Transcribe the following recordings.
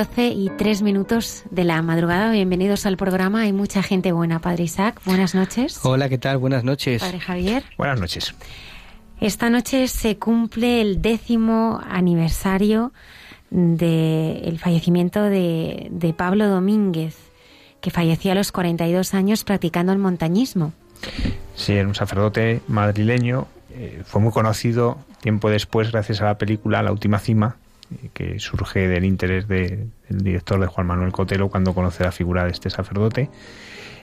Y tres minutos de la madrugada. Bienvenidos al programa. Hay mucha gente buena. Padre Isaac, buenas noches. Hola, ¿qué tal? Buenas noches. Padre Javier. Buenas noches. Esta noche se cumple el décimo aniversario del fallecimiento de, de Pablo Domínguez, que falleció a los 42 años practicando el montañismo. Sí, era un sacerdote madrileño. Eh, fue muy conocido tiempo después gracias a la película La Última Cima, que surge del interés del director de Juan Manuel Cotelo cuando conoce la figura de este sacerdote.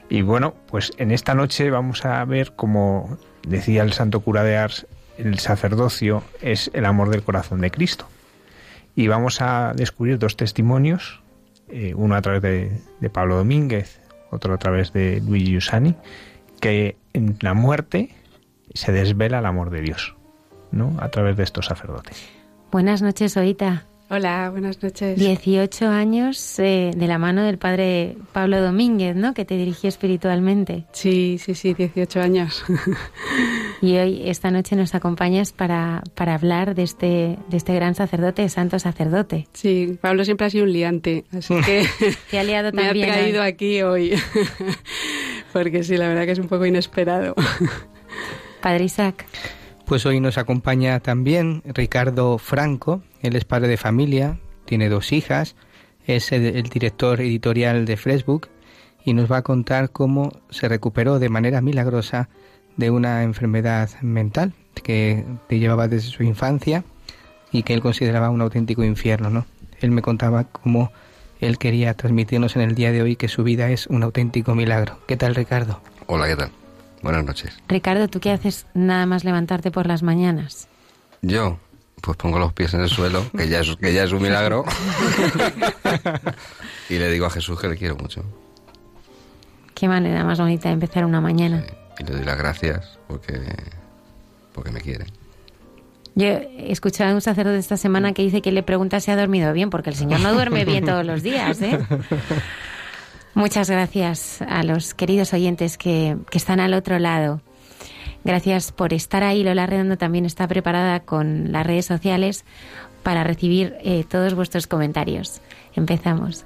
Y bueno, pues en esta noche vamos a ver, como decía el santo cura de Ars, el sacerdocio es el amor del corazón de Cristo. Y vamos a descubrir dos testimonios, eh, uno a través de, Pablo Domínguez, otro a través de Luigi Usani, que en la muerte se desvela el amor de Dios, ¿no? A través de estos sacerdotes. Buenas noches, Oita. Hola, buenas noches. 18 años eh, de la mano del padre Pablo Domínguez, ¿no? Que te dirigió espiritualmente. Sí, sí, sí, 18 años. y hoy, esta noche, nos acompañas para, para hablar de este, de este gran sacerdote, santo sacerdote. Sí, Pablo siempre ha sido un liante, así que te ha liado me también, ha traído aquí hoy. Porque sí, la verdad que es un poco inesperado. Padre Isaac. Pues hoy nos acompaña también Ricardo Franco, él es padre de familia, tiene dos hijas, es el, director editorial de Facebook y nos va a contar cómo se recuperó de manera milagrosa de una enfermedad mental que te llevaba desde su infancia y que él consideraba un auténtico infierno, ¿no? Él me contaba cómo él quería transmitirnos en el día de hoy que su vida es un auténtico milagro. ¿Qué tal, Ricardo? Hola, ¿qué tal? Buenas noches. Ricardo, ¿tú qué haces nada más levantarte por las mañanas? Yo, pues pongo los pies en el suelo, que ya es, que ya es un milagro, y le digo a Jesús que le quiero mucho. Qué manera más bonita de empezar una mañana. y le doy las gracias porque, porque me quiere. Yo he escuchado a un sacerdote esta semana que dice que le pregunta si ha dormido bien, porque el Señor no duerme bien todos los días, ¿eh? Muchas gracias a los queridos oyentes que, están al otro lado. Gracias por estar ahí. Lola Redondo también está preparada con las redes sociales para recibir eh, todos vuestros comentarios. Empezamos.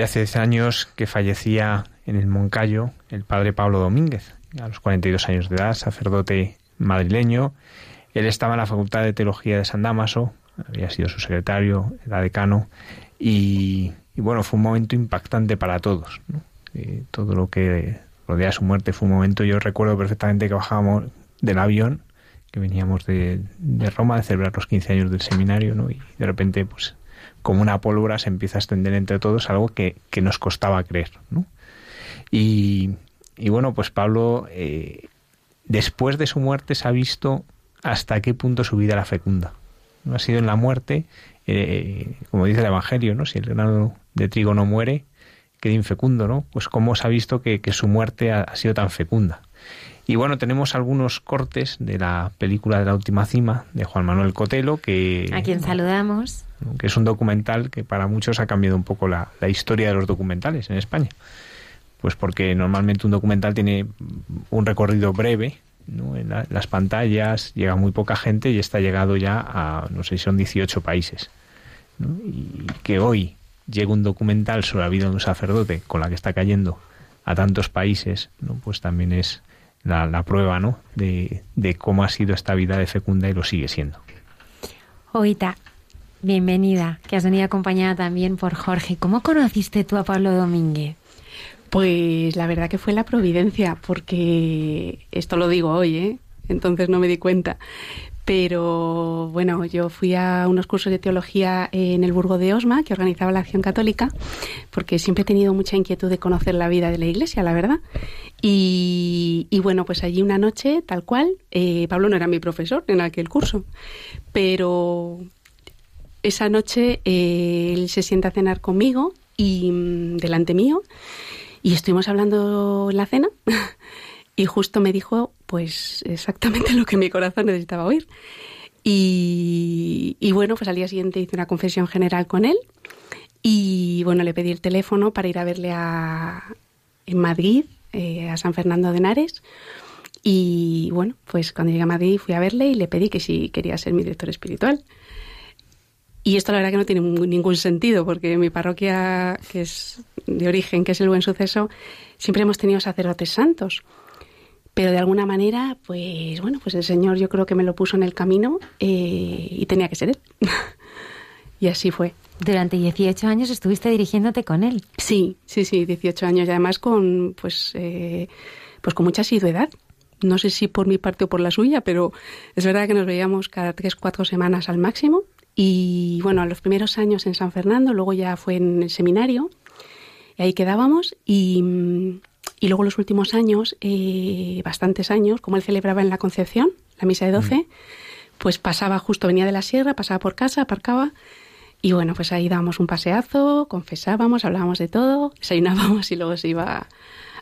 Ya hace 10 años que fallecía en el Moncayo el padre Pablo Domínguez, a los 42 años de edad, sacerdote madrileño. Él estaba en la Facultad de Teología de San Damaso, había sido su secretario, era decano, y, bueno, fue un momento impactante para todos. Eh, todo lo que rodea su muerte fue un momento, yo recuerdo perfectamente que bajábamos del avión, que veníamos de, de Roma de celebrar los 15 años del seminario, ¿no? y de repente, pues como una pólvora se empieza a extender entre todos, algo que, que nos costaba creer. ¿no? Y, y, bueno, pues Pablo, eh, después de su muerte, se ha visto hasta qué punto su vida era fecunda. No ha sido en la muerte, eh, como dice el Evangelio, ¿no? si el grano de trigo no muere, queda infecundo, ¿no? Pues cómo se ha visto que, que su muerte ha, ha sido tan fecunda. Y bueno, tenemos algunos cortes de la película de la última cima de Juan Manuel Cotelo, que... A quien saludamos. Que es un documental que para muchos ha cambiado un poco la, historia de los documentales en España. Pues porque normalmente un documental tiene un recorrido breve, ¿no? en la, las pantallas, llega muy poca gente y está llegado ya a, no sé si son 18 países. ¿no? Y que hoy llegue un documental sobre la vida de un sacerdote con la que está cayendo a tantos países, ¿no? pues también es la, la prueba ¿no? de, de, cómo ha sido esta vida de fecunda y lo sigue siendo. Oita, bienvenida, que has venido acompañada también por Jorge. ¿Cómo conociste tú a Pablo Domínguez? Pues la verdad que fue la providencia, porque esto lo digo hoy, ¿eh? entonces no me di cuenta. Pero bueno, yo fui a unos cursos de teología en el Burgo de Osma, que organizaba la Acción Católica, porque siempre he tenido mucha inquietud de conocer la vida de la Iglesia, la verdad. Y, bueno, pues allí una noche, tal cual, eh, Pablo no era mi profesor en aquel curso, pero esa noche eh, él se sienta a cenar conmigo y mm, delante mío y estuvimos hablando en la cena y justo me dijo pues exactamente lo que mi corazón necesitaba oír. Y, bueno, pues al día siguiente hice una confesión general con él y bueno, le pedí el teléfono para ir a verle a, en Madrid, eh, a San Fernando de Henares. Y bueno, pues cuando llegué a Madrid fui a verle y le pedí que si quería ser mi director espiritual. Y esto la verdad que no tiene ningún sentido, porque mi parroquia, que es de origen, que es el Buen Suceso, siempre hemos tenido sacerdotes santos. Pero de alguna manera, pues bueno, pues el Señor yo creo que me lo puso en el camino eh, y tenía que ser Él. y así fue. Durante 18 años estuviste dirigiéndote con Él. Sí, sí, sí, 18 años y además con, pues, eh, pues con mucha asiduidad. No sé si por mi parte o por la suya, pero es verdad que nos veíamos cada tres, cuatro semanas al máximo y bueno, a los primeros años en San Fernando, luego ya fue en el seminario, y ahí quedábamos. Y, y luego los últimos años, eh, bastantes años, como él celebraba en la Concepción, la misa de 12, mm. pues pasaba justo, venía de la sierra, pasaba por casa, aparcaba. Y bueno, pues ahí dábamos un paseazo, confesábamos, hablábamos de todo, desayunábamos y luego se iba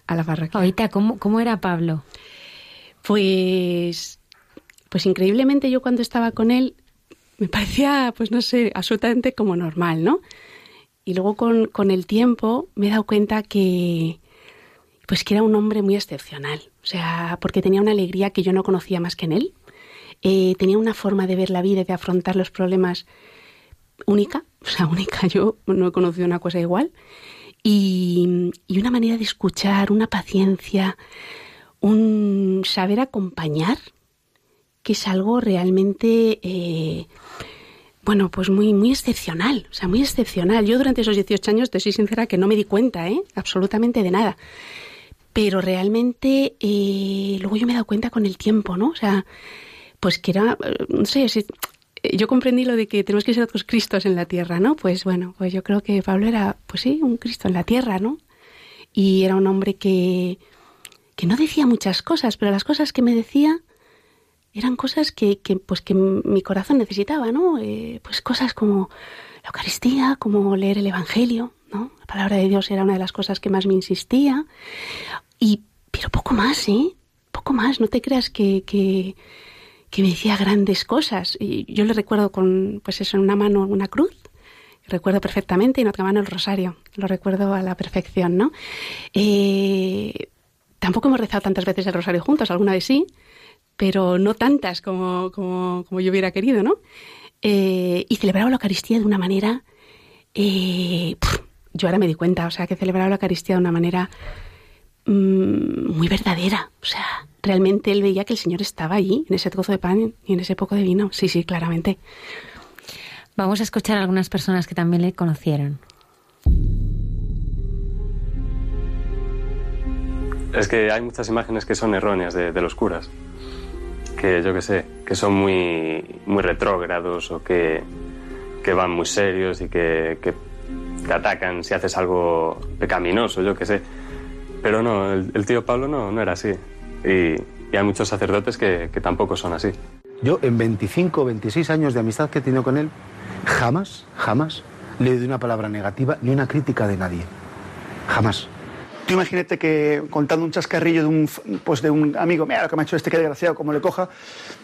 a la parroquia. Ahorita, ¿cómo, ¿cómo era Pablo? Pues, pues increíblemente yo cuando estaba con él me parecía, pues no sé, absolutamente como normal, ¿no? Y luego con, con el tiempo me he dado cuenta que, pues que era un hombre muy excepcional. O sea, porque tenía una alegría que yo no conocía más que en él. Eh, tenía una forma de ver la vida y de afrontar los problemas única, o sea, única. Yo no he conocido una cosa igual. Y, y una manera de escuchar, una paciencia, un saber acompañar, que es algo realmente, eh, bueno, pues muy, muy excepcional, o sea, muy excepcional. Yo durante esos 18 años, te soy sincera, que no me di cuenta, ¿eh? absolutamente de nada. Pero realmente, eh, luego yo me he dado cuenta con el tiempo, ¿no? O sea, pues que era, eh, no sé, si, yo comprendí lo de que tenemos que ser otros Cristos en la tierra, ¿no? Pues bueno, pues yo creo que Pablo era, pues sí, un Cristo en la tierra, ¿no? Y era un hombre que, que no decía muchas cosas, pero las cosas que me decía eran cosas que, que pues que mi corazón necesitaba, ¿no? Eh, pues cosas como la Eucaristía, como leer el Evangelio, ¿no? La palabra de Dios era una de las cosas que más me insistía. Y, pero poco más, ¿eh? Poco más, no te creas que, que, que me decía grandes cosas. Y yo le recuerdo con, pues eso, en una mano una cruz, recuerdo perfectamente, y en otra mano el rosario, lo recuerdo a la perfección, ¿no? Eh, tampoco hemos rezado tantas veces el rosario juntos, alguna vez sí, pero no tantas como, como, como yo hubiera querido, ¿no? Eh, y celebraba la Eucaristía de una manera, eh, pff, yo ahora me di cuenta, o sea, que celebraba la Eucaristía de una manera mmm, muy verdadera, o sea, realmente él veía que el Señor estaba allí, en ese trozo de pan y en ese poco de vino, sí, sí, claramente. Vamos a escuchar a algunas personas que también le conocieron. Es que hay muchas imágenes que son erróneas de, de los curas. Que yo que sé, que son muy, muy retrógrados o que, que van muy serios y que, que te atacan si haces algo pecaminoso, yo que sé. Pero no, el, el tío Pablo no, no era así. Y, y hay muchos sacerdotes que, que tampoco son así. Yo en 25 o 26 años de amistad que he tenido con él, jamás, jamás le oído una palabra negativa ni una crítica de nadie. Jamás. Tú imagínate que contando un chascarrillo de un, pues de un amigo, mira lo que me ha hecho este, que desgraciado, como le coja,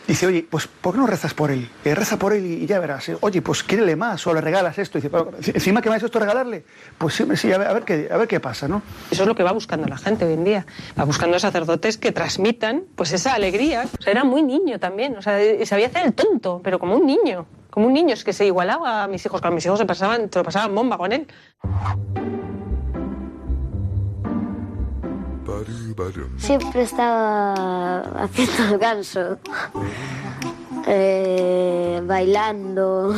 dice, oye, pues ¿por qué no rezas por él? Eh, reza por él y, ya verás. eh. Oye, pues quiérele más o le regalas esto. Dice, "Pero, encima que me has hecho esto regalarle, pues sí, sí a, ver, qué, a ver qué pasa, ¿no? Eso es lo que va buscando la gente hoy en día. Va buscando sacerdotes que transmitan pues esa alegría. Era muy niño también. O sea, y sabía hacer el tonto, pero como un niño. Como un niño, es que se igualaba a mis hijos. Con mis hijos se pasaban, se lo pasaban bomba con él. Siempre estaba haciendo el ganso, eh, bailando.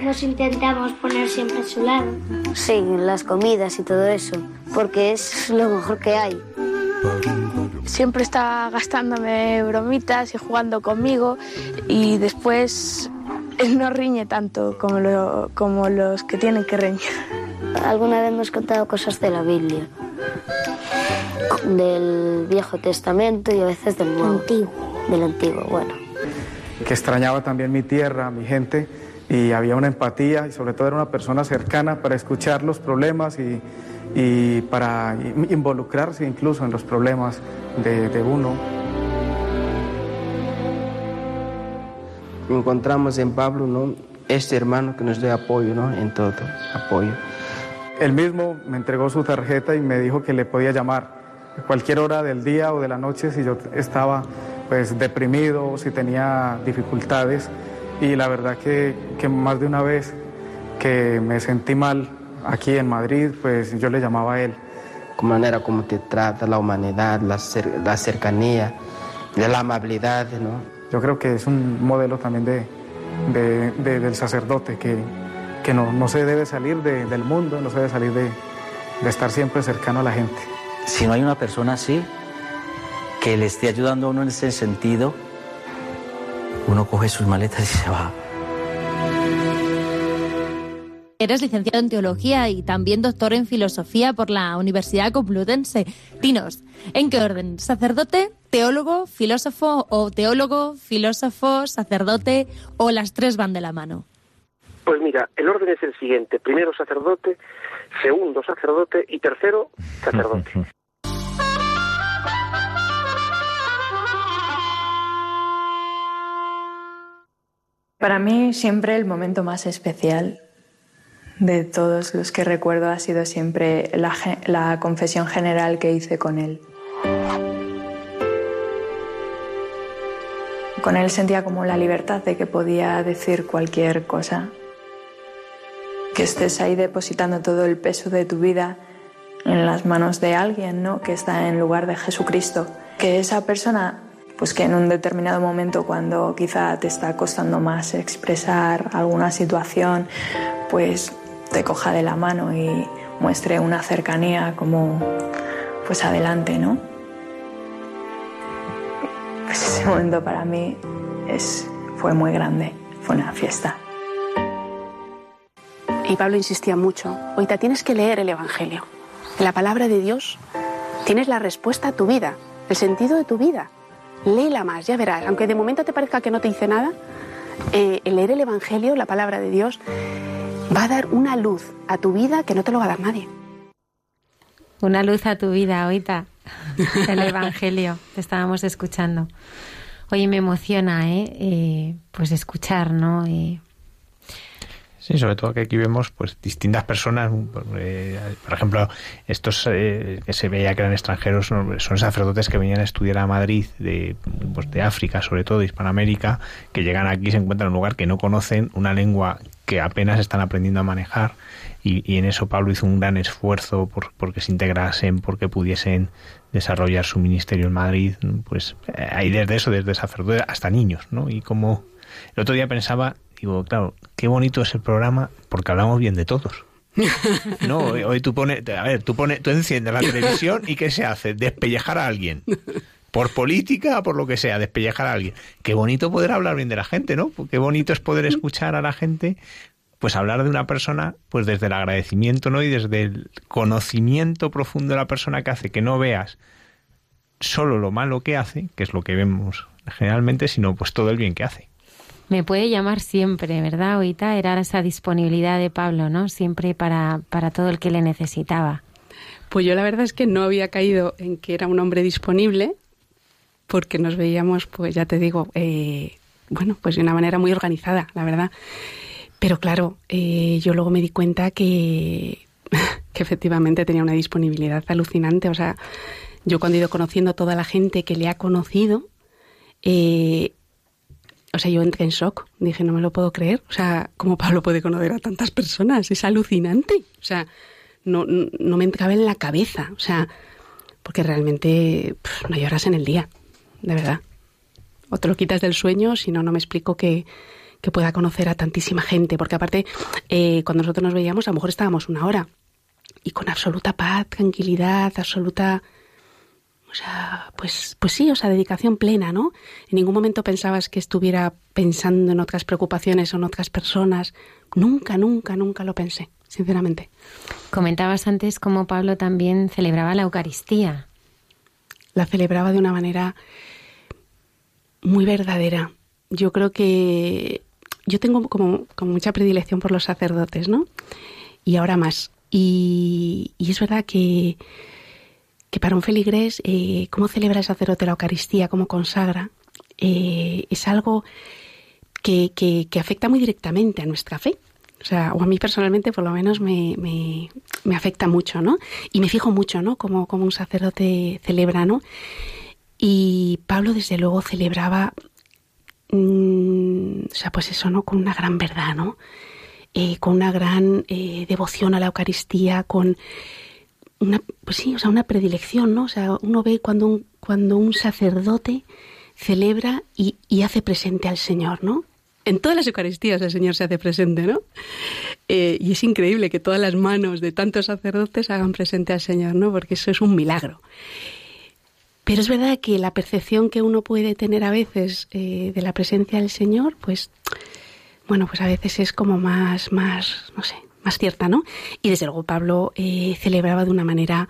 Nos intentamos poner siempre a su lado. Sí, en las comidas y todo eso, porque es lo mejor que hay. Siempre está gastándome bromitas y jugando conmigo y después él no riñe tanto como, lo- como los que tienen que reñir. Alguna vez hemos contado cosas de la Biblia, del Viejo Testamento y a veces del Nuevo. Antiguo. Del Antiguo, bueno. que extrañaba también mi tierra, mi gente, y había una empatía y sobre todo era una persona cercana para escuchar los problemas y, y para involucrarse incluso en los problemas de, de uno. Encontramos en Pablo ¿no? este hermano que nos dé apoyo ¿no? en todo, apoyo. Él mismo me entregó su tarjeta y me dijo que le podía llamar a cualquier hora del día o de la noche si yo estaba pues deprimido si tenía dificultades y la verdad que, que más de una vez que me sentí mal aquí en Madrid pues yo le llamaba a él. Con manera como te trata la humanidad, la, cer- la cercanía, de la amabilidad, ¿no? Yo creo que es un modelo también de, de- de- del sacerdote que, que no, no se debe salir de- del mundo, no se debe salir de, de estar siempre cercano a la gente. Si no hay una persona así, que le esté ayudando a uno en ese sentido, uno coge sus maletas y se va. Eres licenciado en teología y también doctor en filosofía por la Universidad Complutense. Dinos, ¿en qué orden? ¿Sacerdote, teólogo, filósofo o teólogo, filósofo, sacerdote o las tres van de la mano? Pues mira, el orden es el siguiente. Primero sacerdote, segundo sacerdote y tercero sacerdote. Para mí siempre el momento más especial de todos los que recuerdo ha sido siempre la, confesión general que hice con él. Con él sentía como la libertad de que podía decir cualquier cosa. Que estés ahí depositando todo el peso de tu vida en las manos de alguien, ¿no? Que está en lugar de Jesucristo. Que esa persona, pues que en un determinado momento cuando quizá te está costando más expresar alguna situación, pues te coja de la mano y muestre una cercanía como pues adelante, ¿no? Pues ese momento para mí es, fue muy grande, fue una fiesta. Y Pablo insistía mucho, ahorita tienes que leer el Evangelio. La palabra de Dios tienes la respuesta a tu vida, el sentido de tu vida. Léela más, ya verás. Aunque de momento te parezca que no te dice nada, eh, leer el Evangelio, la palabra de Dios, va a dar una luz a tu vida que no te lo va a dar nadie. Una luz a tu vida, ahorita. El Evangelio, te estábamos escuchando. Oye, me emociona, ¿eh? eh pues escuchar, ¿no? Eh, Sí, sobre todo que aquí vemos pues distintas personas, eh, por ejemplo, estos eh, que se veía que eran extranjeros son sacerdotes que venían a estudiar a Madrid de, pues, de África, sobre todo de Hispanoamérica, que llegan aquí y se encuentran en un lugar que no conocen, una lengua que apenas están aprendiendo a manejar y, y en eso Pablo hizo un gran esfuerzo por porque se integrasen, porque pudiesen desarrollar su ministerio en Madrid, pues hay desde eso, desde sacerdotes hasta niños, ¿no? Y como el otro día pensaba Digo, claro, qué bonito es el programa porque hablamos bien de todos. No, hoy tú pones, a ver, tú pones, tú enciendes la televisión y ¿qué se hace? Despellejar a alguien. Por política o por lo que sea, despellejar a alguien. Qué bonito poder hablar bien de la gente, ¿no? Qué bonito es poder escuchar a la gente, pues hablar de una persona, pues desde el agradecimiento, ¿no? Y desde el conocimiento profundo de la persona que hace que no veas solo lo malo que hace, que es lo que vemos generalmente, sino pues todo el bien que hace. Me puede llamar siempre, ¿verdad, Oita? Era esa disponibilidad de Pablo, ¿no? Siempre para, para todo el que le necesitaba. Pues yo la verdad es que no había caído en que era un hombre disponible, porque nos veíamos, pues ya te digo, eh, bueno, pues de una manera muy organizada, la verdad. Pero claro, eh, yo luego me di cuenta que, que efectivamente tenía una disponibilidad alucinante. O sea, yo cuando he ido conociendo a toda la gente que le ha conocido, eh, o sea, yo entré en shock. Dije, no me lo puedo creer. O sea, ¿cómo Pablo puede conocer a tantas personas? Es alucinante. O sea, no, no me entraba en la cabeza. O sea, porque realmente no lloras en el día, de verdad. O te lo quitas del sueño, si no, no me explico que, que pueda conocer a tantísima gente. Porque aparte, eh, cuando nosotros nos veíamos, a lo mejor estábamos una hora. Y con absoluta paz, tranquilidad, absoluta o sea, pues, pues sí, o sea, dedicación plena, ¿no? En ningún momento pensabas que estuviera pensando en otras preocupaciones o en otras personas. Nunca, nunca, nunca lo pensé, sinceramente. Comentabas antes cómo Pablo también celebraba la Eucaristía. La celebraba de una manera muy verdadera. Yo creo que yo tengo como, como mucha predilección por los sacerdotes, ¿no? Y ahora más. Y, y es verdad que que para un feligrés, eh, cómo celebra el sacerdote la Eucaristía, cómo consagra, eh, es algo que, que, afecta muy directamente a nuestra fe. O sea, o a mí personalmente por lo menos me, me, me afecta mucho, ¿no? Y me fijo mucho, ¿no? Como, como un sacerdote celebra, ¿no? Y Pablo desde luego celebraba, mm, o sea, pues eso, ¿no? Con una gran verdad, ¿no? Eh, con una gran devoción a la Eucaristía, con una, pues sí, o sea, una predilección, ¿no? O sea, uno ve cuando un, cuando un sacerdote celebra y, hace presente al Señor, ¿no? En todas las Eucaristías el Señor se hace presente, ¿no? Eh, y es increíble que todas las manos de tantos sacerdotes hagan presente al Señor, ¿no? Porque eso es un milagro. Pero es verdad que la percepción que uno puede tener a veces eh, de la presencia del Señor, pues, bueno, pues a veces es como más, más, no sé, más cierta, ¿no? Y desde luego Pablo eh, celebraba de una manera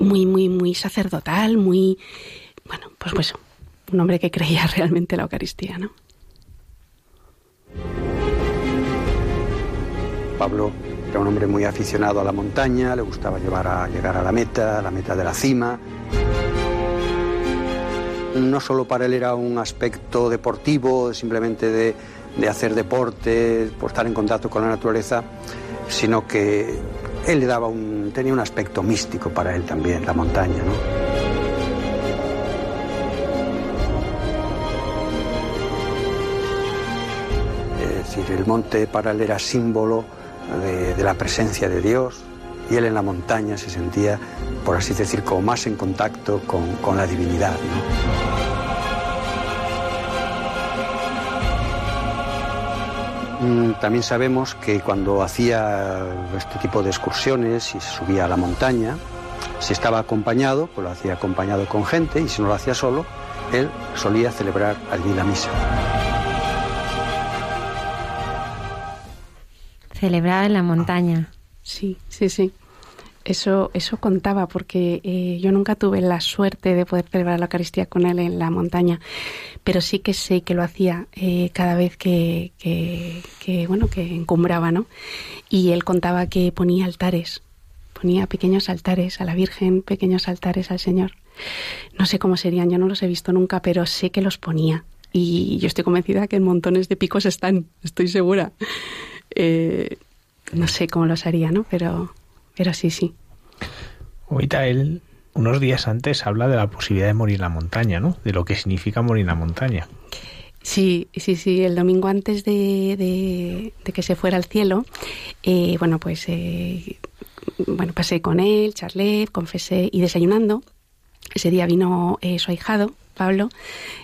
muy, muy, muy sacerdotal, muy, bueno, pues, pues un hombre que creía realmente en la Eucaristía, ¿no? Pablo era un hombre muy aficionado a la montaña, le gustaba llevar a llegar a la meta, a la meta de la cima. No solo para él era un aspecto deportivo, simplemente de de hacer deporte, por estar en contacto con la naturaleza, sino que él daba un, tenía un aspecto místico para él también, la montaña. ¿no? Es decir, el monte para él era símbolo de la presencia de Dios y él en la montaña se sentía, por así decir, como más en contacto con, con la divinidad. Mm, También sabemos que cuando hacía este tipo de excursiones y subía a la montaña, si estaba acompañado, pues lo hacía acompañado con gente y si no lo hacía solo, él solía celebrar allí la misa. Celebrar en la montaña. Sí, sí, sí. Eso, eso contaba porque eh, yo nunca tuve la suerte de poder celebrar la Eucaristía con él en la montaña, pero sí que sé que lo hacía eh, cada vez que, que, bueno, que encumbraba, ¿no? Y él contaba que ponía altares, ponía pequeños altares a la Virgen, pequeños altares al Señor. No sé cómo serían, yo no los he visto nunca, pero sé que los ponía. Y yo estoy convencida que en montones de picos están, estoy segura. Eh, no sé cómo los haría, ¿no? Pero, pero sí, sí. Ahorita él, unos días antes, habla de la posibilidad de morir en la montaña, ¿no? De lo que significa morir en la montaña. Sí, sí, sí. El domingo antes de, de, de que se fuera al cielo, eh, bueno, pues, eh, bueno, pasé con él, charlé, confesé y desayunando. Ese día vino eh, su ahijado, Pablo,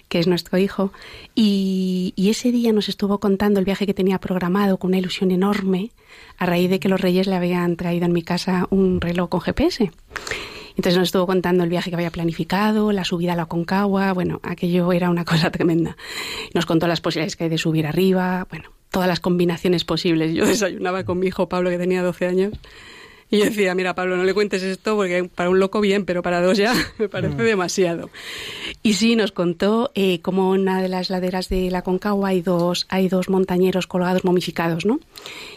que es nuestro hijo, y, ese día nos estuvo contando el viaje que tenía programado con una ilusión enorme a raíz de que los reyes le habían traído en mi casa un reloj con GPS. Entonces nos estuvo contando el viaje que había planificado, la subida a la Concagua, bueno, aquello era una cosa tremenda. Nos contó las posibilidades que hay de subir arriba, bueno, todas las combinaciones posibles. Yo desayunaba con mi hijo Pablo, que tenía 12 años, y yo decía, mira Pablo, no le cuentes esto porque para un loco bien, pero para dos ya me parece demasiado. Y sí, nos contó eh, cómo en una de las laderas de la Concagua hay dos, hay dos montañeros colgados momificados, ¿no?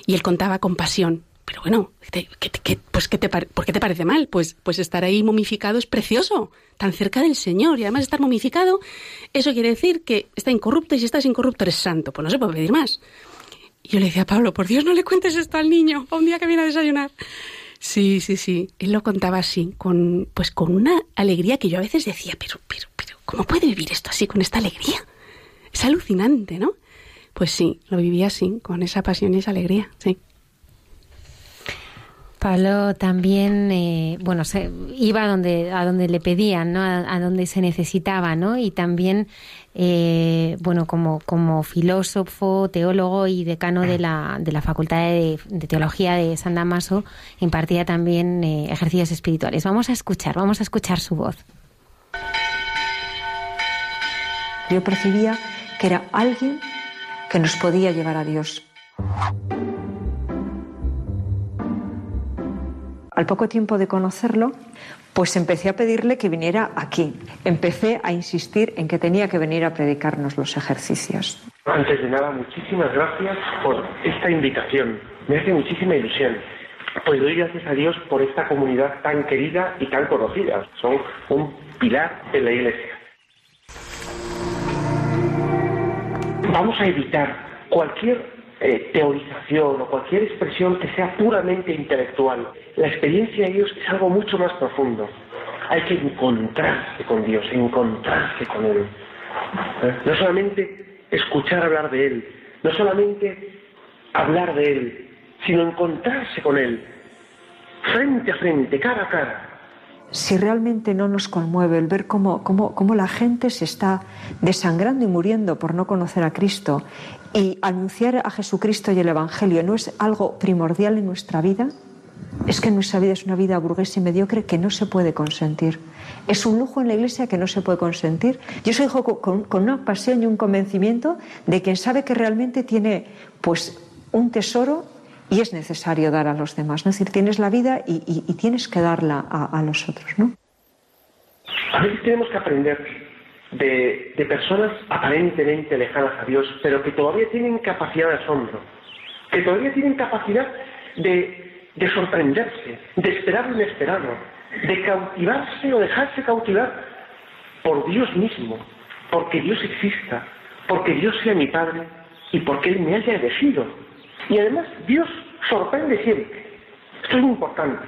Y él contaba con pasión. Pero bueno, ¿qué, qué, pues ¿qué te ¿por qué te parece mal? Pues, pues estar ahí momificado es precioso, tan cerca del Señor. Y además estar momificado, eso quiere decir que está incorrupto y si estás incorrupto eres santo. Pues no se puede pedir más. Y yo le decía a Pablo, por Dios, no le cuentes esto al niño, a un día que viene a desayunar. Sí, sí, sí. Él lo contaba así, con, pues con una alegría que yo a veces decía, pero, pero, pero, ¿cómo puede vivir esto así, con esta alegría? Es alucinante, ¿no? Pues sí, lo vivía así, con esa pasión y esa alegría, sí. Pablo también, eh, bueno, se, iba a donde, a donde le pedían, ¿no? A, a donde se necesitaba, ¿no? Y también, eh, bueno, como, como filósofo, teólogo y decano de la, de la Facultad de, Teología de San Damaso, impartía también eh, ejercicios espirituales. Vamos a escuchar, vamos a escuchar su voz. Yo percibía que era alguien que nos podía llevar a Dios. Al poco tiempo de conocerlo, pues empecé a pedirle que viniera aquí. Empecé a insistir en que tenía que venir a predicarnos los ejercicios. Antes de nada, muchísimas gracias por esta invitación. Me hace muchísima ilusión. Pues doy gracias a Dios por esta comunidad tan querida y tan conocida. Son un pilar en la Iglesia. Vamos a evitar cualquier eh, teorización o cualquier expresión que sea puramente intelectual. La experiencia de Dios es algo mucho más profundo. Hay que encontrarse con Dios, encontrarse con Él. ¿Eh? No solamente escuchar hablar de Él, no solamente hablar de Él, sino encontrarse con Él, frente a frente, cara a cara. Si realmente no nos conmueve el ver cómo, cómo, cómo la gente se está desangrando y muriendo por no conocer a Cristo y anunciar a Jesucristo y el Evangelio no es algo primordial en nuestra vida, es que nuestra vida es una vida burguesa y mediocre que no se puede consentir. Es un lujo en la iglesia que no se puede consentir. Yo soy hijo con, una pasión y un convencimiento de quien sabe que realmente tiene pues un tesoro y es necesario dar a los demás. Es decir, tienes la vida y tienes que darla a, a, los otros. ¿no? A veces tenemos que aprender de, personas aparentemente lejanas a Dios, pero que todavía tienen capacidad de asombro, que todavía tienen capacidad de, de sorprenderse, de esperar lo inesperado, de cautivarse o dejarse cautivar por Dios mismo, porque Dios exista, porque Dios sea mi Padre y porque Él me haya elegido. Y además Dios sorprende siempre. Esto es muy importante.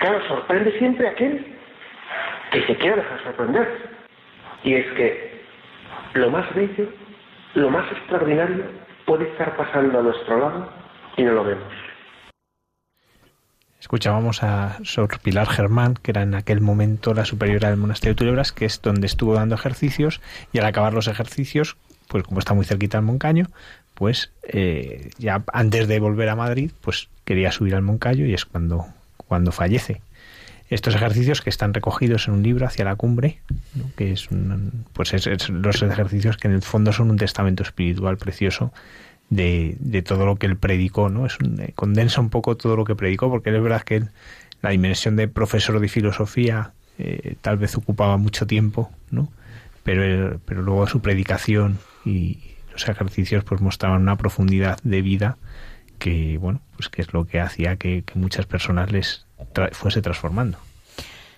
Claro, sorprende siempre a aquel que se quiera dejar sorprender. Y es que lo más bello, lo más extraordinario puede estar pasando a nuestro lado y no lo vemos. Escuchábamos a Sor Pilar Germán, que era en aquel momento la superiora del monasterio de Tulebras, que es donde estuvo dando ejercicios, y al acabar los ejercicios, pues como está muy cerquita al Moncaño, pues eh, ya antes de volver a Madrid, pues quería subir al Moncayo y es cuando, cuando fallece. Estos ejercicios que están recogidos en un libro hacia la cumbre, que es, un, pues es, los ejercicios que en el fondo son un testamento espiritual precioso de, de todo lo que él predicó, ¿no? Es un, eh, condensa un poco todo lo que predicó, porque es verdad que la dimensión de profesor de filosofía eh, tal vez ocupaba mucho tiempo, ¿no? Pero, pero luego su predicación y los ejercicios pues mostraban una profundidad de vida que, bueno, pues que es lo que hacía que muchas personas les tra- fuese transformando.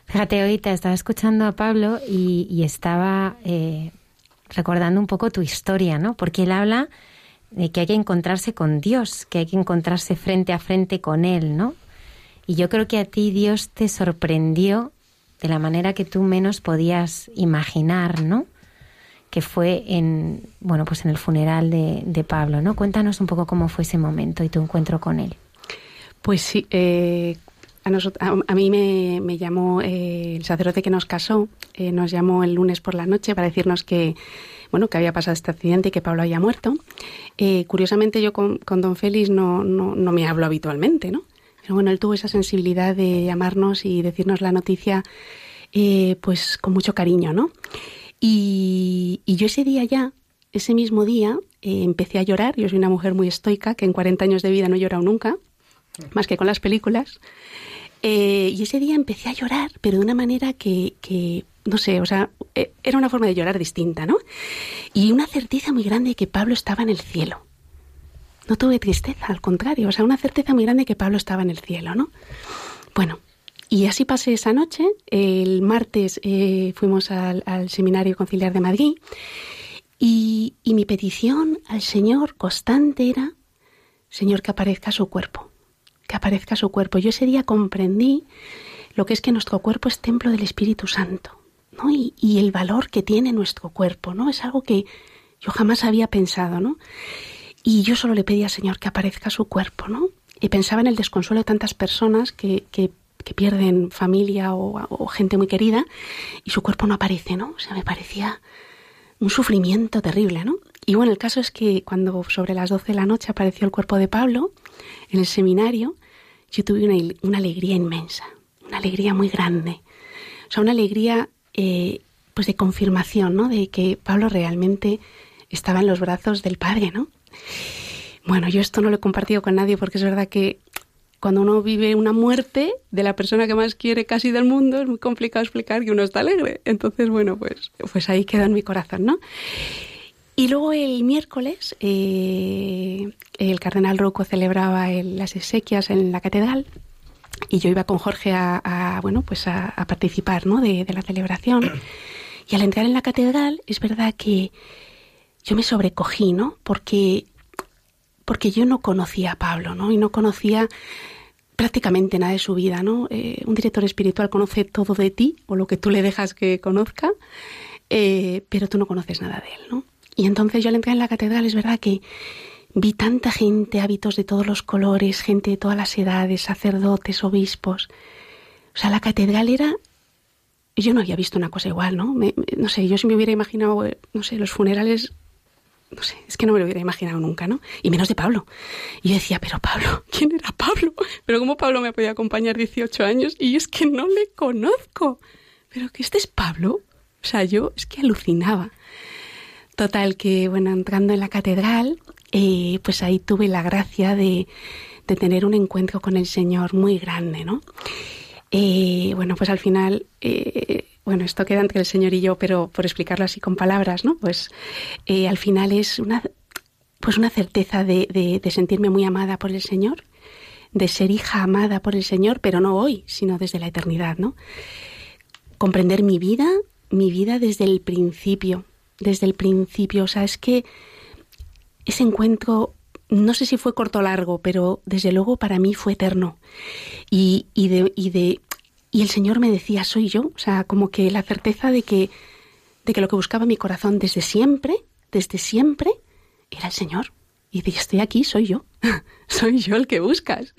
Fíjate, ahorita estaba escuchando a Pablo y, y estaba eh, recordando un poco tu historia, ¿no? Porque él habla de que hay que encontrarse con Dios, que hay que encontrarse frente a frente con Él, ¿no? Y yo creo que a ti Dios te sorprendió de la manera que tú menos podías imaginar, ¿no? Que fue en, bueno, pues en el funeral de, de Pablo, ¿no? Cuéntanos un poco cómo fue ese momento y tu encuentro con él. Pues sí, eh, a, mí me, llamó eh, el sacerdote que nos casó, eh, nos llamó el lunes por la noche para decirnos que, bueno, que había pasado este accidente y que Pablo había muerto. Eh, curiosamente yo con, con don Félix no, no, no me hablo habitualmente, ¿no? Pero bueno, él tuvo esa sensibilidad de llamarnos y decirnos la noticia, eh, pues con mucho cariño, ¿no? Y, y yo ese día ya, ese mismo día, eh, empecé a llorar. Yo soy una mujer muy estoica, que en 40 años de vida no he llorado nunca, más que con las películas. Eh, y ese día empecé a llorar, pero de una manera que, que, no sé, o sea, eh, era una forma de llorar distinta, ¿no? Y una certeza muy grande de que Pablo estaba en el cielo. No tuve tristeza, al contrario, o sea, una certeza muy grande de que Pablo estaba en el cielo, ¿no? Bueno, y así pasé esa noche. El martes eh, fuimos al, Seminario Conciliar de Madrid y, y mi petición al Señor constante era, Señor, que aparezca su cuerpo, aparezca su cuerpo. Yo ese día comprendí lo que es que nuestro cuerpo es templo del Espíritu Santo, ¿no? Y, el valor que tiene nuestro cuerpo, ¿no? Es algo que yo jamás había pensado, ¿no? Y yo solo le pedía al Señor que aparezca su cuerpo, ¿no? Y pensaba en el desconsuelo de tantas personas que, que, que pierden familia o, o gente muy querida y su cuerpo no aparece, ¿no? O sea, me parecía un sufrimiento terrible, ¿no? Y bueno, el caso es que cuando sobre las 12 de la noche apareció el cuerpo de Pablo en el seminario, yo tuve una, una alegría inmensa, una alegría muy grande. O sea, una alegría eh, pues de confirmación, ¿no? De que Pablo realmente estaba en los brazos del Padre, ¿no? Bueno, yo esto no lo he compartido con nadie porque es verdad que cuando uno vive una muerte de la persona que más quiere casi del mundo, es muy complicado explicar que uno está alegre. Entonces, bueno, pues, pues ahí quedó en mi corazón, ¿no? Y luego el miércoles eh, el cardenal Rocco celebraba el- las exequias en la catedral y yo iba con Jorge a, a, bueno pues a, a participar ¿no? de, de la celebración. Y al entrar en la catedral es verdad que yo me sobrecogí no porque porque yo no conocía a Pablo no y no conocía prácticamente nada de su vida no Eh, un director espiritual conoce todo de ti o lo que tú le dejas que conozca eh, pero tú no conoces nada de él no y entonces yo al entrar en la catedral es verdad que vi tanta gente, hábitos de todos los colores, gente de todas las edades, sacerdotes, obispos. O sea, la catedral era... Yo no había visto una cosa igual, ¿no? Me- no sé, yo si me hubiera imaginado, eh, no sé, los funerales... No sé, es que no me lo hubiera imaginado nunca, ¿no? Y menos de Pablo. Y yo decía, pero Pablo, ¿quién era Pablo? Pero ¿cómo Pablo me podía acompañar 18 años? Y es que no le conozco. Pero que este es Pablo. O sea, yo es que alucinaba. Total, que bueno, entrando en la catedral, eh, pues ahí tuve la gracia de, de tener un encuentro con el Señor muy grande, ¿no? Eh, bueno, pues al final, eh, bueno, esto queda entre el Señor y yo, pero por explicarlo así con palabras, ¿no? Pues eh, al final es una, pues una certeza de, de, de sentirme muy amada por el Señor, de ser hija amada por el Señor, pero no hoy, sino desde la eternidad, ¿no? Comprender mi vida, mi vida desde el principio, desde el principio. O sea, es que ese encuentro, no sé si fue corto o largo, pero desde luego para mí fue eterno. Y, y, de, y, de, y el Señor me decía, soy yo. O sea, como que la certeza de que, de que lo que buscaba mi corazón desde siempre, desde siempre, era el Señor. Y de estoy aquí, soy yo. soy yo el que buscas.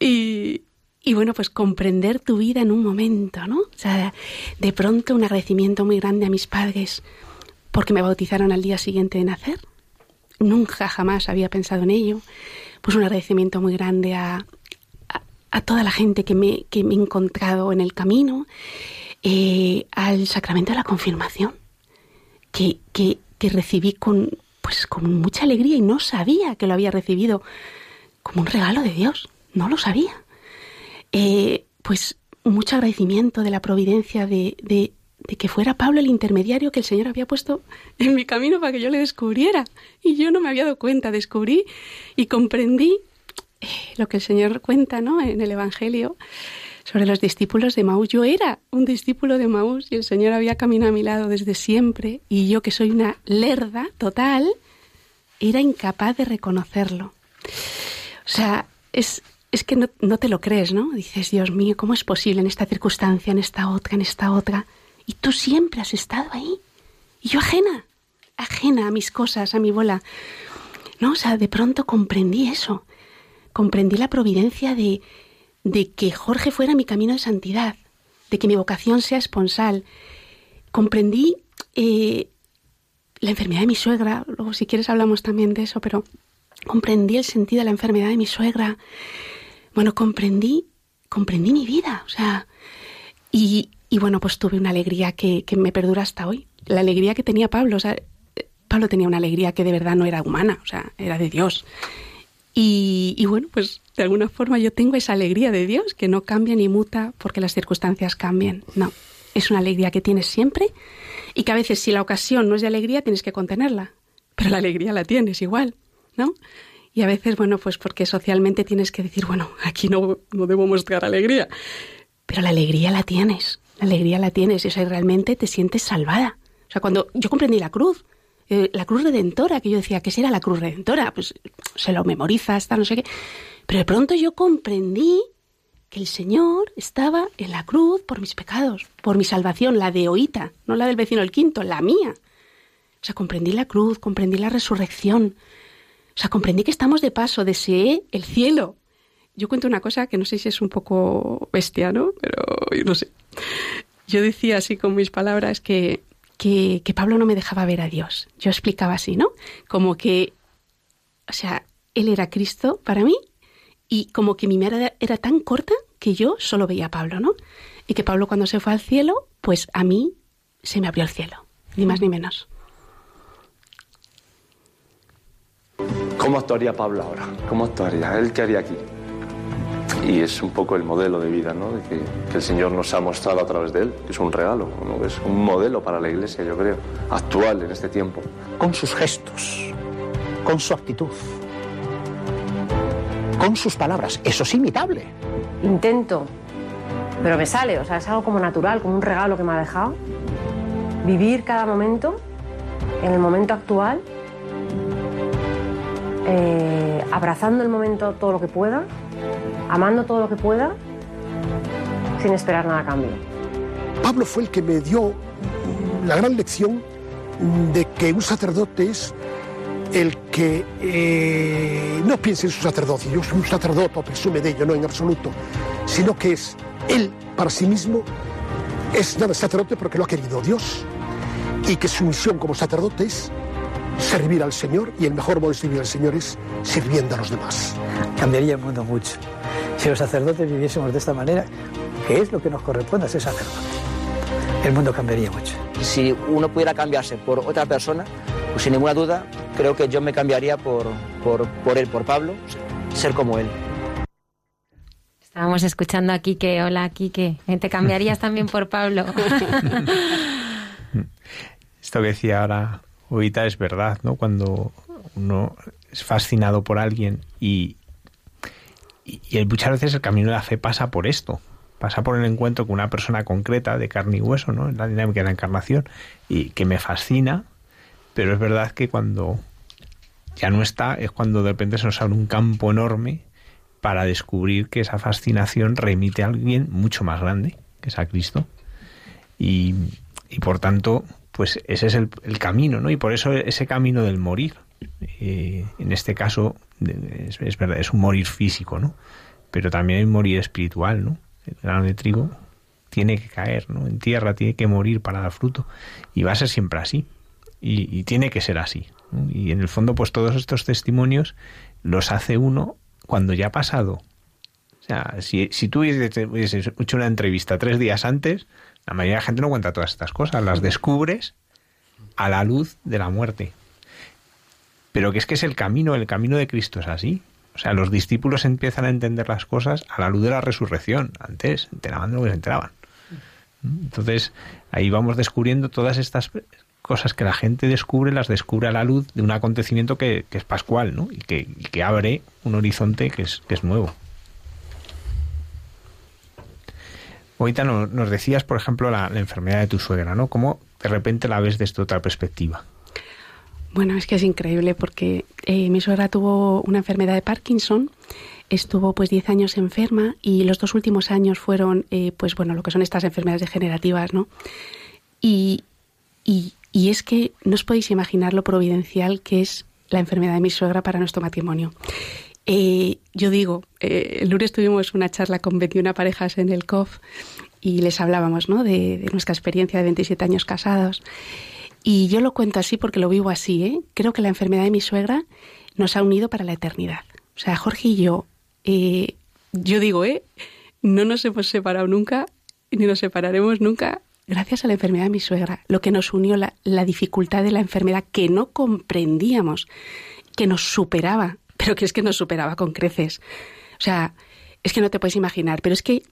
Y, y bueno, pues comprender tu vida en un momento, ¿no? O sea, de pronto un agradecimiento muy grande a mis padres porque me bautizaron al día siguiente de nacer. Nunca jamás había pensado en ello. Pues un agradecimiento muy grande a, a, toda la gente que me, que me he encontrado en el camino, eh, al sacramento de la confirmación, que, que, que recibí con, pues, con mucha alegría y no sabía que lo había recibido como un regalo de Dios. No lo sabía. Eh, pues mucho agradecimiento de la providencia de, de, que fuera Pablo el intermediario que el Señor había puesto en mi camino para que yo le descubriera. Y yo no me había dado cuenta, descubrí y comprendí eh, lo que el Señor cuenta ¿no? en el Evangelio sobre los discípulos de Maús. Yo era un discípulo de Maús y el Señor había caminado a mi lado desde siempre y yo que soy una lerda total, era incapaz de reconocerlo. O sea, es, es que no, te lo crees, ¿no? Dices, Dios mío, ¿cómo es posible en esta circunstancia, en esta otra, en esta otra? Y tú siempre has estado ahí. Y yo ajena, ajena a mis cosas, a mi bola. No, o sea, de pronto comprendí eso. Comprendí la providencia de, de que Jorge fuera mi camino de santidad, de que mi vocación sea esponsal. Comprendí eh, la enfermedad de mi suegra, luego si quieres hablamos también de eso, pero comprendí el sentido de la enfermedad de mi suegra, bueno, comprendí, comprendí mi vida, o sea, y, y bueno, pues tuve una alegría que, que, me perdura hasta hoy. La alegría que tenía Pablo, o sea, Pablo tenía una alegría que de verdad no era humana, o sea, era de Dios. Y, y bueno, pues de alguna forma yo tengo esa alegría de Dios que no cambia ni muta porque las circunstancias cambien. No, es una alegría que tienes siempre y que a veces si la ocasión no es de alegría tienes que contenerla, pero la alegría la tienes igual, ¿no? Y a veces, bueno, pues porque socialmente tienes que decir, bueno, aquí no, no debo mostrar alegría. Pero la alegría la tienes, la alegría la tienes, y, o realmente te sientes salvada. O sea, cuando yo comprendí la cruz, eh, la cruz redentora, que yo decía, ¿qué será la cruz redentora? Pues se lo memoriza, hasta no sé qué. Pero de pronto yo comprendí que el Señor estaba en la cruz por mis pecados, por mi salvación, la de Oita, no la del vecino el quinto, la mía. O sea, comprendí la cruz, comprendí la resurrección, o sea, comprendí que estamos de paso, deseé el cielo. Yo cuento una cosa que no sé si es un poco bestia, ¿no? Pero no sé. Yo decía así con mis palabras que, que, Pablo no me dejaba ver a Dios. Yo explicaba así, ¿no? Como que, o sea, él era Cristo para mí y como que mi mirada era tan corta que yo solo veía a Pablo, ¿no? Y que Pablo cuando se fue al cielo, pues a mí se me abrió el cielo, ni más ni menos. ¿Cómo actuaría Pablo ahora? ¿Cómo actuaría? ¿Él qué haría aquí? Y es un poco el modelo de vida, ¿no? De que, el Señor nos ha mostrado a través de él, que es un regalo, ¿no? es un modelo para la Iglesia, yo creo, actual en este tiempo. Con sus gestos, con su actitud, con sus palabras, eso es imitable. Intento, pero me sale, o sea, es algo como natural, como un regalo que me ha dejado. Vivir cada momento, en el momento actual, eh, abrazando el momento todo lo que pueda, amando todo lo que pueda, sin esperar nada a cambio. Pablo fue el que me dio la gran lección de que un sacerdote es el que eh, no piense en su sacerdocio, yo soy un sacerdote o presume de ello, no en absoluto, sino que es él para sí mismo, es sacerdote porque lo ha querido Dios y que su misión como sacerdote es servir al Señor y el mejor modo de servir al Señor es sirviendo a los demás. Cambiaría el mundo mucho. Si los sacerdotes viviésemos de esta manera, ¿qué es lo que nos corresponde a ser sacerdote? El mundo cambiaría mucho. Si uno pudiera cambiarse por otra persona, pues sin ninguna duda, creo que yo me cambiaría por, por, por él, por Pablo, ser como él. Estábamos escuchando a Quique. Hola, Quique. ¿Te cambiarías también por Pablo? Esto que decía ahora ahorita es verdad, ¿no? Cuando uno es fascinado por alguien y, y, muchas veces el camino de la fe pasa por esto, pasa por el encuentro con una persona concreta de carne y hueso, ¿no? En la dinámica de la encarnación y que me fascina, pero es verdad que cuando ya no está, es cuando de repente se nos abre un campo enorme para descubrir que esa fascinación remite a alguien mucho más grande, que es a Cristo. Y, y por tanto, pues ese es el, el, camino, ¿no? Y por eso ese camino del morir, eh, en este caso, es, verdad, es un morir físico, ¿no? Pero también hay un morir espiritual, ¿no? El grano de trigo tiene que caer, ¿no? En tierra tiene que morir para dar fruto. Y va a ser siempre así. Y, tiene que ser así. Y en el fondo, pues todos estos testimonios los hace uno cuando ya ha pasado. O sea, si, si tú hubieses hecho una entrevista tres días antes, la mayoría de la gente no cuenta todas estas cosas, las descubres a la luz de la muerte. Pero que es que es el camino, el camino de Cristo es así. O sea, los discípulos empiezan a entender las cosas a la luz de la resurrección. Antes enteraban de lo que se enteraban. Entonces, ahí vamos descubriendo todas estas cosas que la gente descubre, las descubre a la luz de un acontecimiento que, es pascual, ¿no? Y que, y que, abre un horizonte que es, que es nuevo. Ahorita nos, nos decías, por ejemplo, la, enfermedad de tu suegra, ¿no? ¿Cómo de repente la ves desde otra perspectiva? Bueno, es que es increíble porque eh, mi suegra tuvo una enfermedad de Parkinson, estuvo pues 10 años enferma y los dos últimos años fueron, eh, pues bueno, lo que son estas enfermedades degenerativas, ¿no? Y, y, y es que no os podéis imaginar lo providencial que es la enfermedad de mi suegra para nuestro matrimonio. Eh, yo digo, eh, el lunes tuvimos una charla con 21 parejas en el COF y les hablábamos ¿no? de, de, nuestra experiencia de 27 años casados. Y yo lo cuento así porque lo vivo así. ¿eh? Creo que la enfermedad de mi suegra nos ha unido para la eternidad. O sea, Jorge y yo, eh, yo digo, ¿eh? no nos hemos separado nunca, ni nos separaremos nunca gracias a la enfermedad de mi suegra. Lo que nos unió, la, la dificultad de la enfermedad que no comprendíamos, que nos superaba pero que es que nos superaba con creces. O sea, es que no te puedes imaginar, pero es que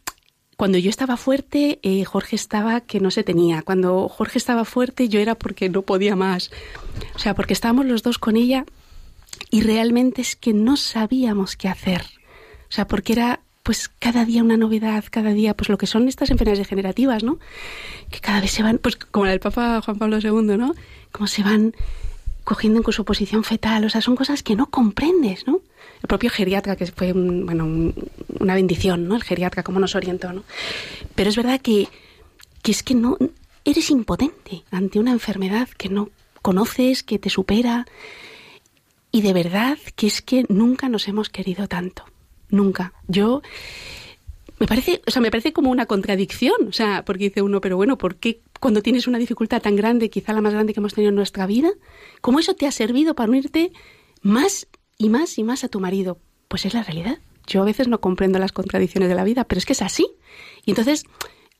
cuando yo estaba fuerte, eh, Jorge estaba que no se tenía. Cuando Jorge estaba fuerte, yo era porque no podía más. O sea, porque estábamos los dos con ella y realmente es que no sabíamos qué hacer. O sea, porque era pues cada día una novedad, cada día, pues lo que son estas enfermedades degenerativas, ¿no? Que cada vez se van, pues como la del Papa Juan Pablo II, ¿no? Como se van cogiendo en su posición fetal, o sea, son cosas que no comprendes, ¿no? El propio geriatra, que fue un, bueno, un, una bendición, ¿no? El geriatra, cómo nos orientó, ¿no? Pero es verdad que, que es que no, eres impotente ante una enfermedad que no conoces, que te supera, y de verdad que es que nunca nos hemos querido tanto, nunca. Yo me parece, o sea, me parece como una contradicción, o sea, porque dice uno, pero bueno, ¿por qué cuando tienes una dificultad tan grande, quizá la más grande que hemos tenido en nuestra vida, cómo eso te ha servido para unirte más y más y más a tu marido? Pues es la realidad. Yo a veces no comprendo las contradicciones de la vida, pero es que es así. Y entonces,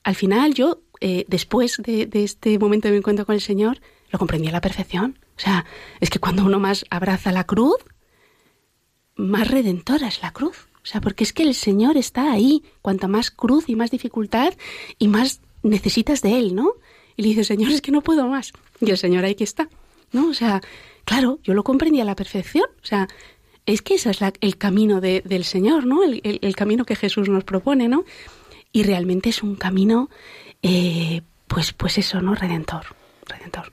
al final, yo, eh, después de, de este momento de mi encuentro con el Señor, lo comprendí a la perfección. O sea, es que cuando uno más abraza la cruz, más redentora es la cruz. O sea, porque es que el Señor está ahí. Cuanta más cruz y más dificultad y más necesitas de Él, ¿no? Y le dice, Señor, es que no puedo más. Y el Señor ahí que está, ¿no? O sea, claro, yo lo comprendí a la perfección. O sea, es que ese es la, el camino de, del Señor, ¿no? El, el, el, camino que Jesús nos propone, ¿no? Y realmente es un camino, eh, pues, pues eso, ¿no? Redentor, redentor.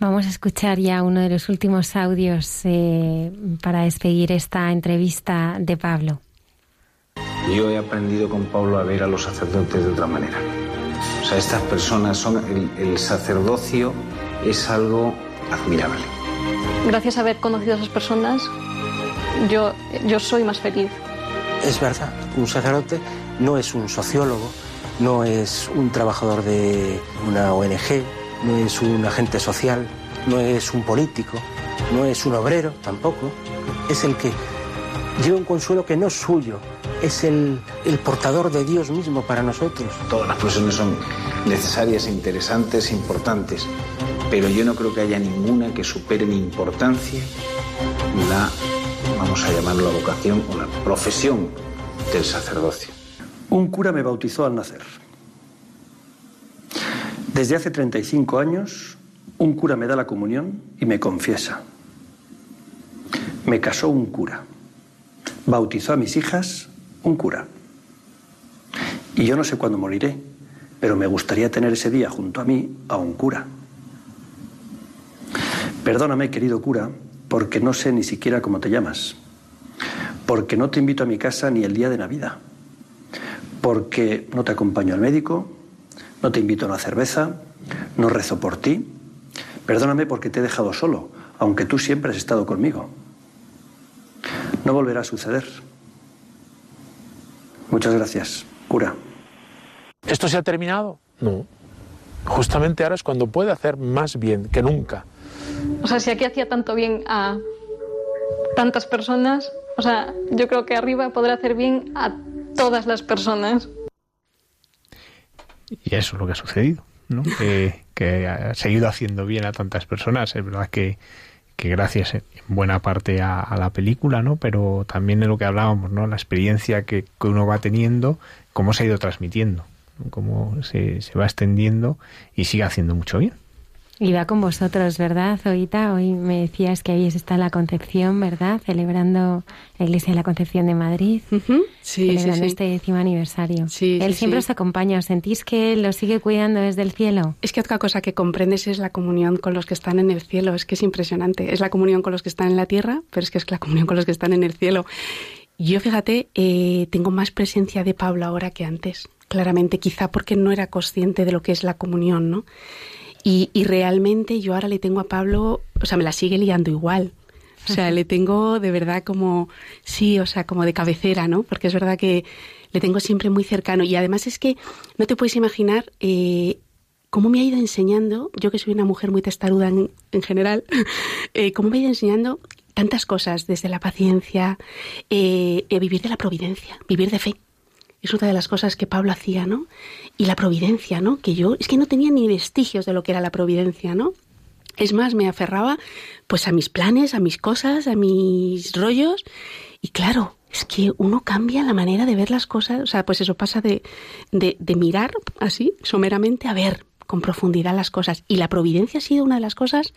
Vamos a escuchar ya uno de los últimos audios eh, para despedir esta entrevista de Pablo. Yo he aprendido con Pablo a ver a los sacerdotes de otra manera. O sea, estas personas son. El, el sacerdocio es algo admirable. Gracias a haber conocido a esas personas, yo, yo soy más feliz. Es verdad, un sacerdote no es un sociólogo, no es un trabajador de una ONG, no es un agente social, no es un político, no es un obrero tampoco. Es el que lleva un consuelo que no es suyo, es el, el, portador de Dios mismo para nosotros. Todas las profesiones son necesarias, interesantes, importantes, pero yo no creo que haya ninguna que supere en importancia la, vamos a llamarlo la vocación o la profesión del sacerdocio. Un cura me bautizó al nacer. Desde hace 35 años, un cura me da la comunión y me confiesa. Me casó un cura. Bautizó a mis hijas un cura. Y yo no sé cuándo moriré, pero me gustaría tener ese día junto a mí a un cura. Perdóname, querido cura, porque no sé ni siquiera cómo te llamas, porque no te invito a mi casa ni el día de Navidad, porque no te acompaño al médico, no te invito a una cerveza, no rezo por ti. Perdóname porque te he dejado solo, aunque tú siempre has estado conmigo. No volverá a suceder. Muchas gracias, cura. ¿Esto se ha terminado? No. Justamente ahora es cuando puede hacer más bien que nunca. O sea, si aquí hacía tanto bien a tantas personas, o sea, yo creo que arriba podrá hacer bien a todas las personas. Y eso es lo que ha sucedido, ¿no? que, que ha seguido haciendo bien a tantas personas. Es verdad que, que gracias en buena parte a, a, la película, ¿no? Pero también en lo que hablábamos, ¿no? La experiencia que, que uno va teniendo, cómo se ha ido transmitiendo, cómo se, se va extendiendo y sigue haciendo mucho bien. Y va con vosotros, ¿verdad, Zoita? Hoy me decías que habéis está la Concepción, ¿verdad? Celebrando la Iglesia de la Concepción de Madrid. Uh -huh. Sí, celebrando sí, sí. este décimo aniversario. Sí, él siempre os acompaña. ¿Os sentís que él lo sigue cuidando desde el cielo? Es que otra cosa que comprendes es la comunión con los que están en el cielo. Es que es impresionante. Es la comunión con los que están en la tierra, pero es que es la comunión con los que están en el cielo. Yo, fíjate, eh, tengo más presencia de Pablo ahora que antes. Claramente, quizá porque no era consciente de lo que es la comunión, ¿no? Y, y, realmente yo ahora le tengo a Pablo, o sea, me la sigue liando igual. O sea, le tengo de verdad como, sí, o sea, como de cabecera, ¿no? Porque es verdad que le tengo siempre muy cercano. Y además es que no te puedes imaginar eh, cómo me ha ido enseñando, yo que soy una mujer muy testaruda en, en general, eh, cómo me ha ido enseñando tantas cosas, desde la paciencia, eh, vivir de la providencia, vivir de fe es otra de las cosas que Pablo hacía, ¿no? Y la providencia, ¿no? Que yo es que no tenía ni vestigios de lo que era la providencia, ¿no? Es más, me aferraba pues a mis planes, a mis cosas, a mis rollos. Y claro, es que uno cambia la manera de ver las cosas. O sea, pues eso pasa de, de, de mirar así, someramente, a ver con profundidad las cosas. Y la providencia ha sido una de las cosas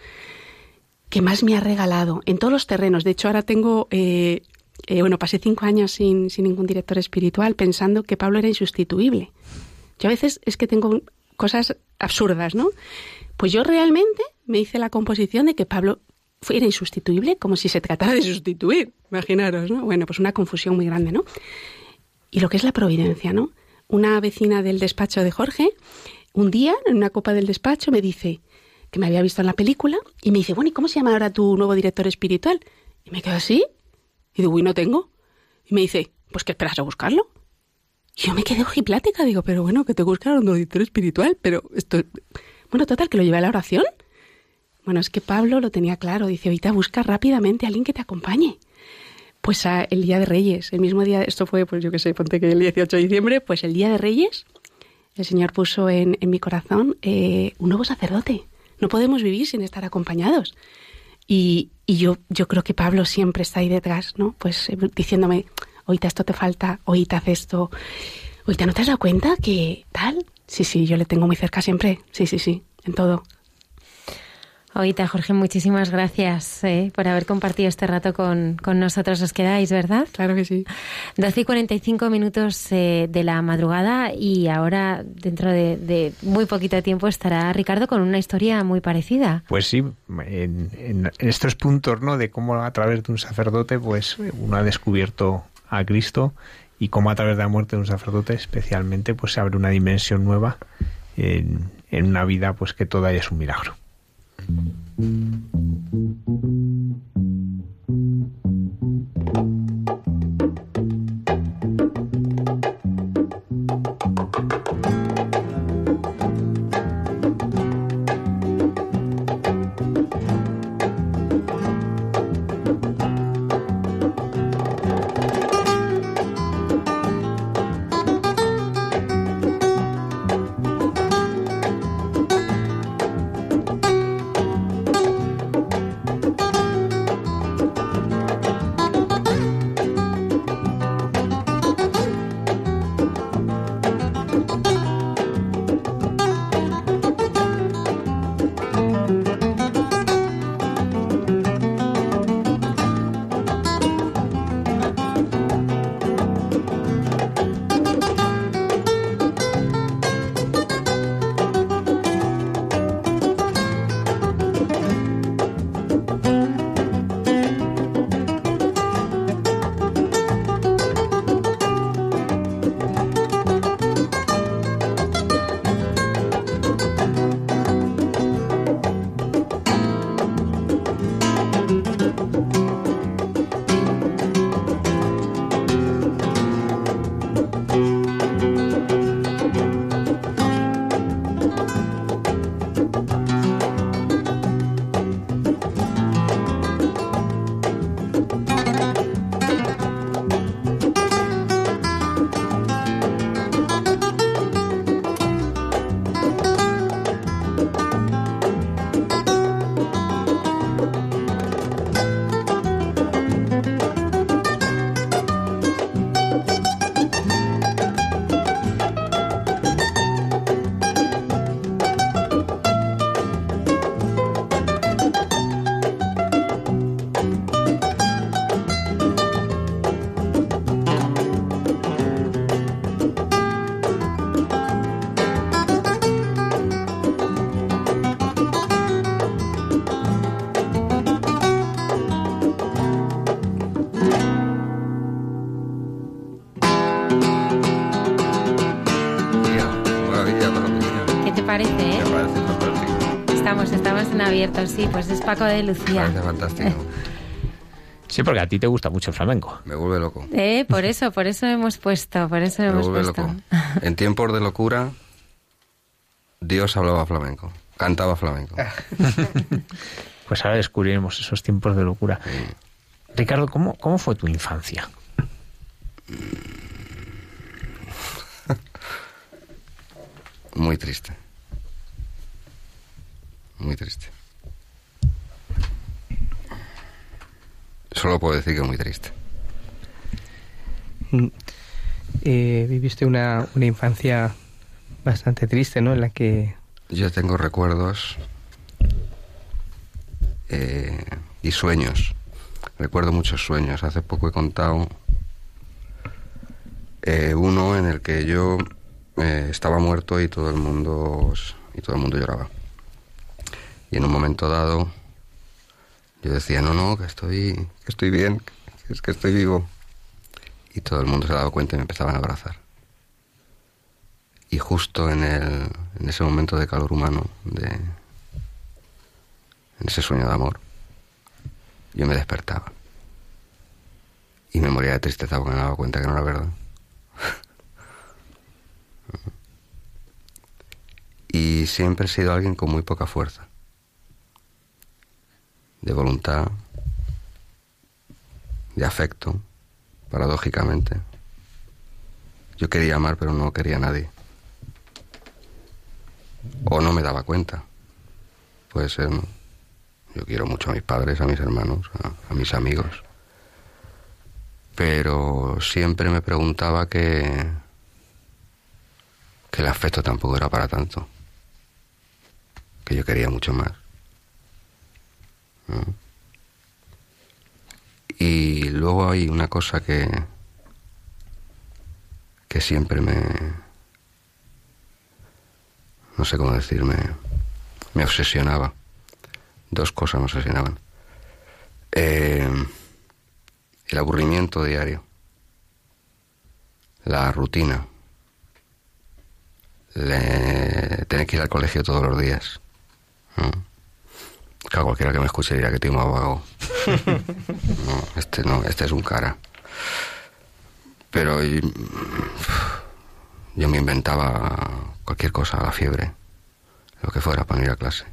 que más me ha regalado en todos los terrenos. De hecho, ahora tengo eh, eh, bueno, pasé cinco años sin, sin, ningún director espiritual pensando que Pablo era insustituible. Yo a veces es que tengo cosas absurdas, ¿no? Pues yo realmente me hice la composición de que Pablo era insustituible, como si se tratara de sustituir, imaginaros, ¿no? Bueno, pues una confusión muy grande, ¿no? Y lo que es la providencia, ¿no? Una vecina del despacho de Jorge, un día, en una copa del despacho, me dice que me había visto en la película y me dice, bueno, ¿y cómo se llama ahora tu nuevo director espiritual? Y me quedo así, y digo, uy, no tengo. Y me dice, pues que esperas a buscarlo. Y yo me quedé ojiplática, digo, pero bueno, que te buscaron un auditor espiritual, pero esto... Bueno, total, que lo llevé a la oración. Bueno, es que Pablo lo tenía claro, dice, ahorita busca rápidamente a alguien que te acompañe. Pues a el Día de Reyes, el mismo día, esto fue, pues yo qué sé, ponte que el 18 de diciembre, pues el Día de Reyes, el Señor puso en, en mi corazón eh, un nuevo sacerdote. No podemos vivir sin estar acompañados. Y, y yo, yo creo que Pablo siempre está ahí detrás, ¿no? Pues eh, diciéndome, ahorita esto te falta, ahorita haz esto, ahorita no te has dado cuenta que tal. Sí, sí, yo le tengo muy cerca siempre, sí, sí, sí, en todo. Ahorita, Jorge, muchísimas gracias eh, por haber compartido este rato con, con, nosotros. Os quedáis, ¿verdad? Claro que sí. 12 y 45 minutos eh, de la madrugada y ahora, dentro de, de, muy poquito tiempo, estará Ricardo con una historia muy parecida. Pues sí, en, en, estos puntos, ¿no? De cómo a través de un sacerdote, pues uno ha descubierto a Cristo y cómo a través de la muerte de un sacerdote, especialmente, pues se abre una dimensión nueva en, en una vida, pues que toda es un milagro. Estamos, Paco de Lucía. Parece fantástico. Sí, porque a ti te gusta mucho el flamenco. Me vuelve loco. Eh, por eso, por eso hemos puesto, por eso Me hemos vuelve puesto. loco. En tiempos de locura, Dios hablaba flamenco, cantaba flamenco. Pues ahora descubriremos esos tiempos de locura. Ricardo, ¿cómo, cómo fue tu infancia? Muy triste. Muy triste. Solo puedo decir que muy triste. Mm. Viviste una, una infancia bastante triste, ¿no? En la que... Yo tengo recuerdos eh, y sueños. Recuerdo muchos sueños. Hace poco he contado eh, uno en el que yo eh, estaba muerto y todo el mundo y todo el mundo lloraba. Y en un momento dado yo decía no no que estoy que estoy bien que es que estoy vivo y todo el mundo se daba cuenta y me empezaban a abrazar. Y justo en el en ese momento de calor humano de en ese sueño de amor yo me despertaba y me moría de tristeza porque me daba cuenta que no era verdad. y siempre he sido alguien con muy poca fuerza, de voluntad, de afecto, paradójicamente. Yo quería amar, pero no quería a nadie. O no me daba cuenta. Puede ser, ¿no? Yo quiero mucho a mis padres, a mis hermanos, a, mis amigos. Pero siempre me preguntaba que, que el afecto tampoco era para tanto. Que yo quería mucho más. ¿no? Y luego hay una cosa que, que siempre me, no sé cómo decirme, me obsesionaba. Dos cosas me obsesionaban. Eh, el aburrimiento diario, la rutina, le- tener que ir al colegio todos los días. ¿no? Claro, cualquiera que me escuche dirá que tengo vago. No, este no, este es un cara. Pero y- yo me inventaba cualquier cosa, la fiebre, lo que fuera para ir a clase.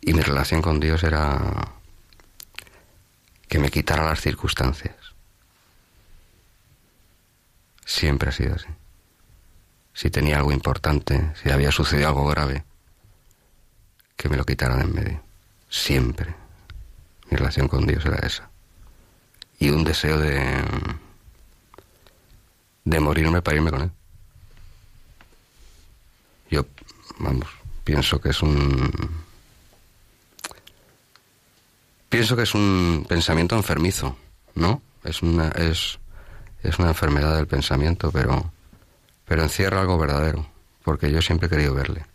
Y mi relación con Dios era que me quitara las circunstancias. Siempre ha sido así. Si tenía algo importante, si había sucedido algo grave, que me lo quitaran en medio. Siempre. Mi relación con Dios era esa. Y un deseo de. De morirme para irme con Él. Yo, vamos, pienso que es un. Pienso que es un pensamiento enfermizo, ¿no? Es una, es, es una enfermedad del pensamiento, pero, pero encierra algo verdadero, porque yo siempre he querido verle.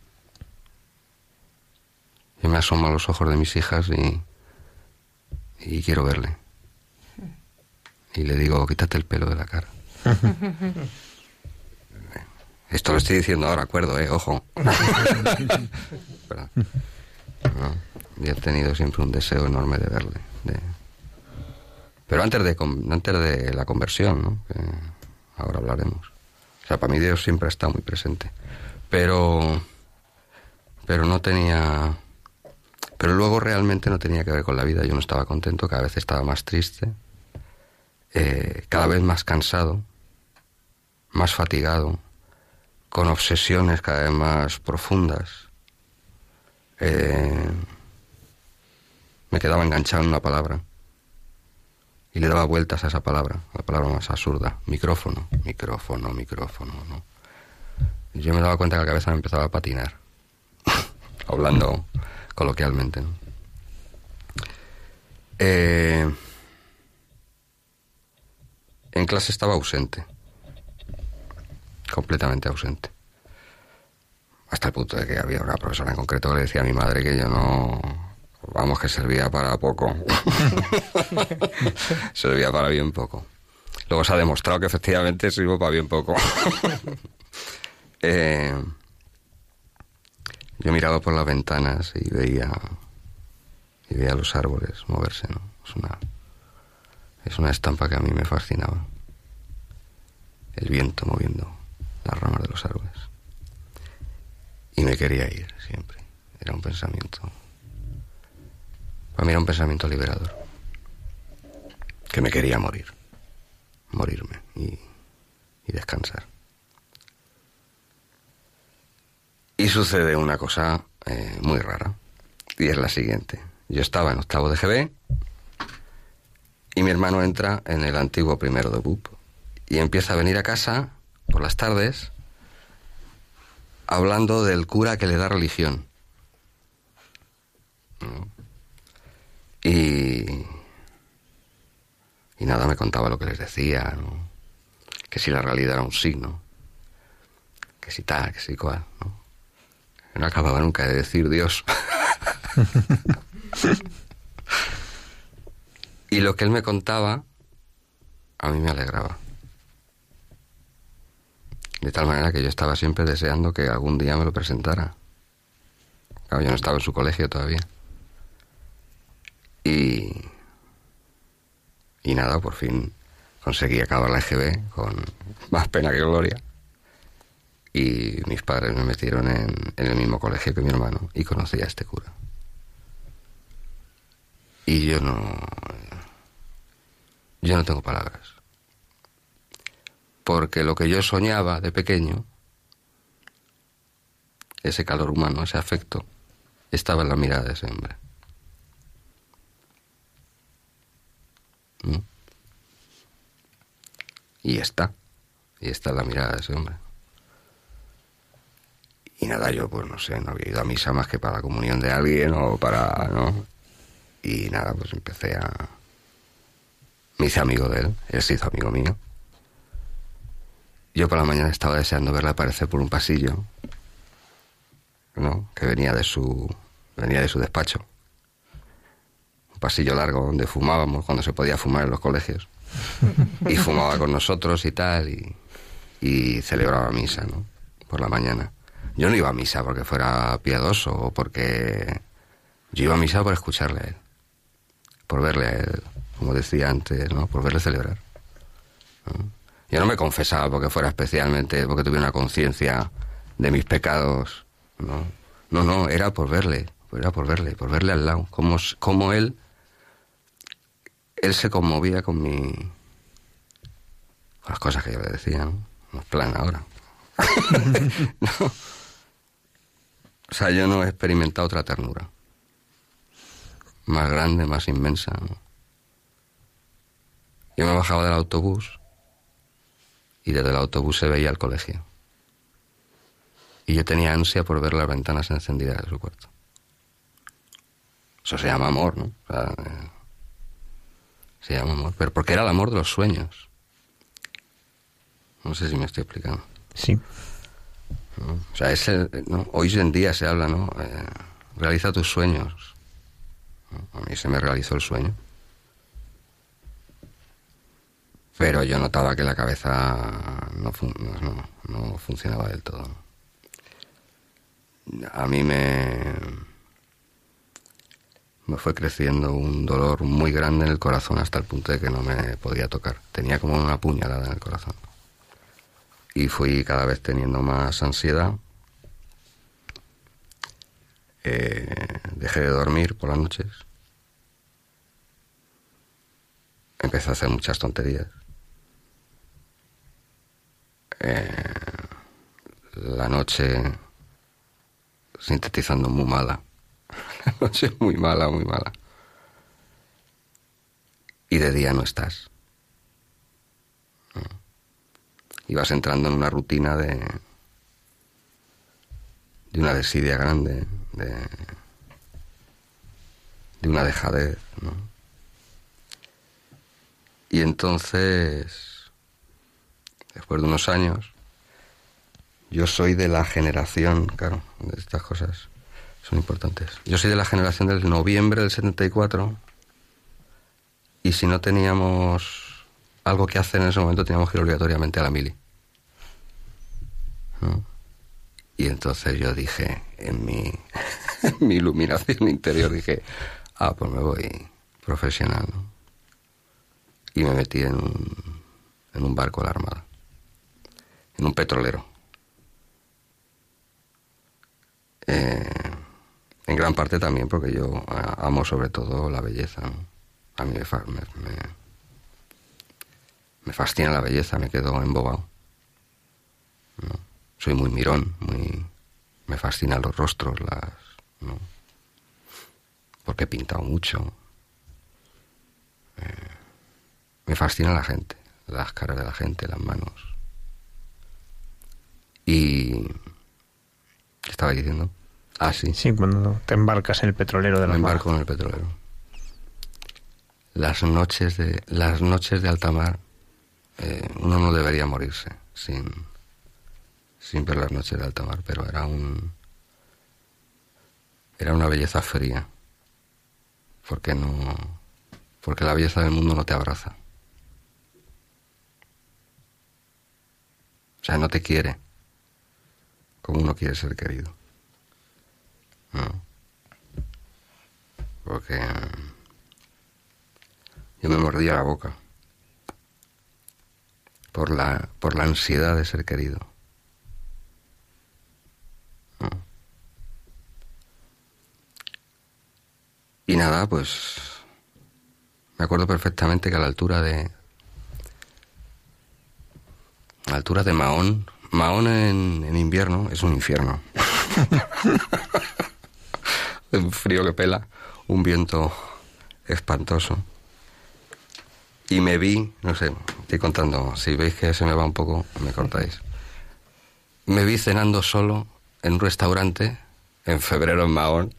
Yo me asomo a los ojos de mis hijas y, y quiero verle. Y le digo, quítate el pelo de la cara. Esto lo estoy diciendo ahora, acuerdo, ¿eh? Ojo. No, y he tenido siempre un deseo enorme de verle. de- Pero antes de, antes de la conversión, ¿no? Que ahora hablaremos. O sea, para mí Dios siempre está muy presente. Pero, pero no tenía... Pero luego realmente no tenía que ver con la vida. Yo no estaba contento, cada vez estaba más triste, eh, cada vez más cansado, más fatigado, con obsesiones cada vez más profundas. Eh, me quedaba enganchado en una palabra y le daba vueltas a esa palabra, la palabra más absurda, micrófono, micrófono, micrófono, ¿no? Yo me daba cuenta que la cabeza me empezaba a patinar, hablando coloquialmente. Eh, en clase estaba ausente, completamente ausente. Hasta el punto de que había una profesora en concreto que le decía a mi madre que yo no. Vamos, que servía para poco. servía para bien poco. Luego se ha demostrado que efectivamente sirvo para bien poco. Eh, Yo miraba por las ventanas y veía y veía los árboles moverse, ¿no? Es una es una estampa que a mí me fascinaba. El viento moviendo las ramas de los árboles. Y me quería ir siempre. Era un pensamiento. Para mí era un pensamiento liberador. Que me quería morir. Morirme y, descansar. Y sucede una cosa eh, muy rara. Y es la siguiente. Yo estaba en octavo de GB y mi hermano entra en el antiguo primero de BUP y empieza a venir a casa por las tardes hablando del cura que le da religión. ¿No? Y, y nada, me contaba lo que les decía, ¿no? que si la realidad era un signo, que si tal, que si cual. ¿no? No acababa nunca de decir Dios. y lo que él me contaba, a mí me alegraba. De tal manera que yo estaba siempre deseando que algún día me lo presentara. Claro, yo no estaba en su colegio todavía. Y. Y nada, por fin conseguí acabar la EGB con más pena que gloria. Y mis padres me metieron en, en el mismo colegio que mi hermano y conocí a este cura. Y yo no. Yo no tengo palabras. Porque lo que yo soñaba de pequeño, ese calor humano, ese afecto, estaba en la mirada de ese hombre. ¿Mm? Y está. Y está en la mirada de ese hombre. Y nada, yo pues no sé, no había ido a misa más que para la comunión de alguien o para, ¿no? Y nada, pues empecé a... Me hice amigo de él, él se hizo amigo mío. Yo por la mañana estaba deseando verle aparecer por un pasillo, ¿no? Que venía de su, venía de su despacho. Un pasillo largo donde fumábamos cuando se podía fumar en los colegios. Y fumaba con nosotros y tal, y, y celebraba misa, ¿no? Por la mañana. Yo no iba a misa porque fuera piadoso o porque... Yo iba a misa por escucharle a él, por verle a él, como decía antes, ¿no? Por verle celebrar. ¿no? Yo no me confesaba porque fuera especialmente, porque tuviera una conciencia de mis pecados, ¿no? No, no, era por verle, era por verle, por verle al lado, como, como él, él se conmovía con mi... con las cosas que yo le decía, ¿no? No es plan ahora. O sea, yo no he experimentado otra ternura. Más grande, más inmensa. Yo me bajaba del autobús y desde el autobús se veía el colegio. Y yo tenía ansia por ver las ventanas encendidas de su cuarto. Eso se llama amor, ¿no? O sea, eh, se llama amor. Pero porque era el amor de los sueños. No sé si me estoy explicando. Sí. ¿no? O sea, es el, ¿no? hoy en día se habla, ¿no? Eh, realiza tus sueños. ¿no? A mí se me realizó el sueño. Pero yo notaba que la cabeza no, no, no funcionaba del todo. A mí me, me fue creciendo un dolor muy grande en el corazón hasta el punto de que no me podía tocar. Tenía como una puñalada en el corazón y fui cada vez teniendo más ansiedad. Eh, dejé de dormir por las noches. Empecé a hacer muchas tonterías. Eh, la noche, sintetizando, muy mala. La noche muy mala, muy mala. Y de día no estás. ibas entrando en una rutina de de una desidia grande, de, de una dejadez, ¿no? Y entonces, después de unos años, yo soy de la generación, claro, estas cosas son importantes. Yo soy de la generación del noviembre del 74 y si no teníamos algo que hacer en ese momento teníamos que ir obligatoriamente a la mili. Y entonces yo dije, en mi, mi iluminación interior dije, ah, pues me voy profesional. ¿no? Y me metí en un, en un barco de la Armada, en un petrolero. Eh, en gran parte también porque yo amo sobre todo la belleza. A mí me, me, me- fascina la belleza, me quedo embobado. Soy muy mirón, muy me fascinan los rostros, las ¿no? porque he pintado mucho. Eh, me fascina la gente, las caras de la gente, las manos. Y ¿qué estaba diciendo? Ah, sí. Sí, cuando te embarcas en el petrolero de la Me mar. embarco en el petrolero. Las noches de las noches de alta mar, eh, uno no debería morirse sin sin ver las noches de alta mar, pero era un era una belleza fría, porque no porque la belleza del mundo no te abraza, o sea, no te quiere como uno quiere ser querido. No. Porque eh, yo me mordía la boca por la, por la ansiedad de ser querido. No. Y nada, pues me acuerdo perfectamente que a la altura de a la altura de Mahón, Mahón en, en invierno es un infierno. un frío que pela, un viento espantoso. Y me vi, no sé, estoy contando, si veis que se me va un poco, me cortáis. Me vi cenando solo en un restaurante en febrero en Mahón,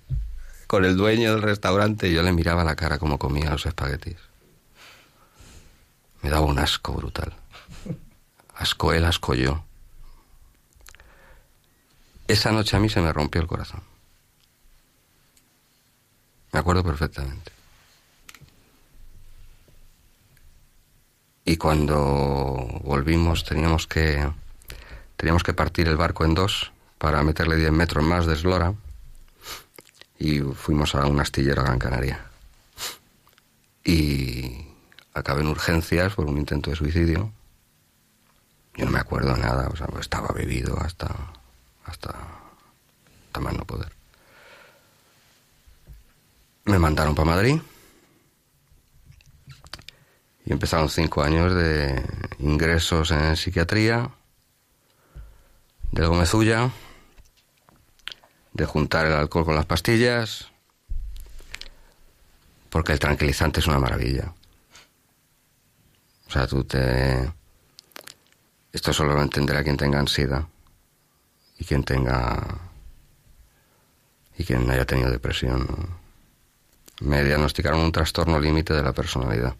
con el dueño del restaurante y yo le miraba la cara como comía los espaguetis. Me daba un asco brutal. Asco él, asco yo. Esa noche a mí se me rompió el corazón. Me acuerdo perfectamente. Y cuando volvimos teníamos que teníamos que partir el barco en dos para meterle 10 metros más de eslora y fuimos a un astillero a Gran Canaria. Y acabé en urgencias por un intento de suicidio. Yo no me acuerdo nada, o sea, estaba bebido hasta hasta, hasta no poder. Me mandaron para Madrid y empezaron cinco años de ingresos en psiquiatría, del Gomezulla, de juntar el alcohol con las pastillas, porque el tranquilizante es una maravilla. O sea, tú te... Esto solo lo entenderá quien tenga ansiedad y quien tenga y quien haya tenido depresión. Me diagnosticaron un trastorno límite de la personalidad,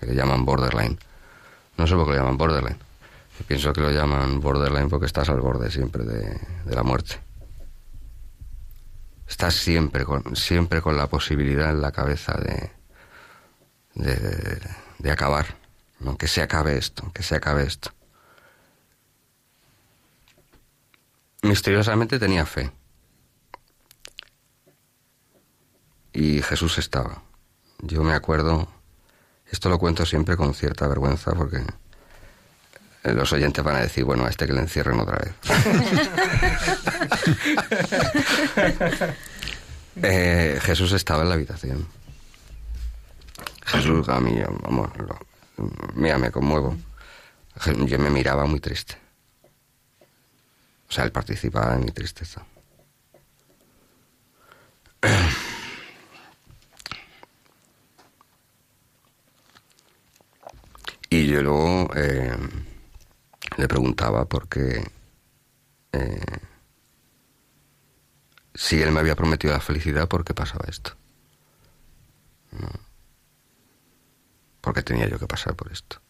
que le llaman borderline. No sé por qué lo llaman borderline. Pienso que lo llaman borderline porque estás al borde siempre de, la muerte. Estás siempre con, siempre con la posibilidad en la cabeza de, de, acabar. ¿no? Que se acabe esto, que se acabe esto. Misteriosamente tenía fe. Y Jesús estaba. Yo me acuerdo, esto lo cuento siempre con cierta vergüenza porque los oyentes van a decir, bueno, a este que le encierren otra vez. eh, Jesús estaba en la habitación. Jesús, a mí, vamos, lo, mira, me conmuevo. Yo me miraba muy triste. O sea, él participaba en mi tristeza. Y yo luego eh, le preguntaba por qué eh, si él me había prometido la felicidad, ¿por qué pasaba esto? ¿No? ¿Por qué tenía yo que pasar por esto?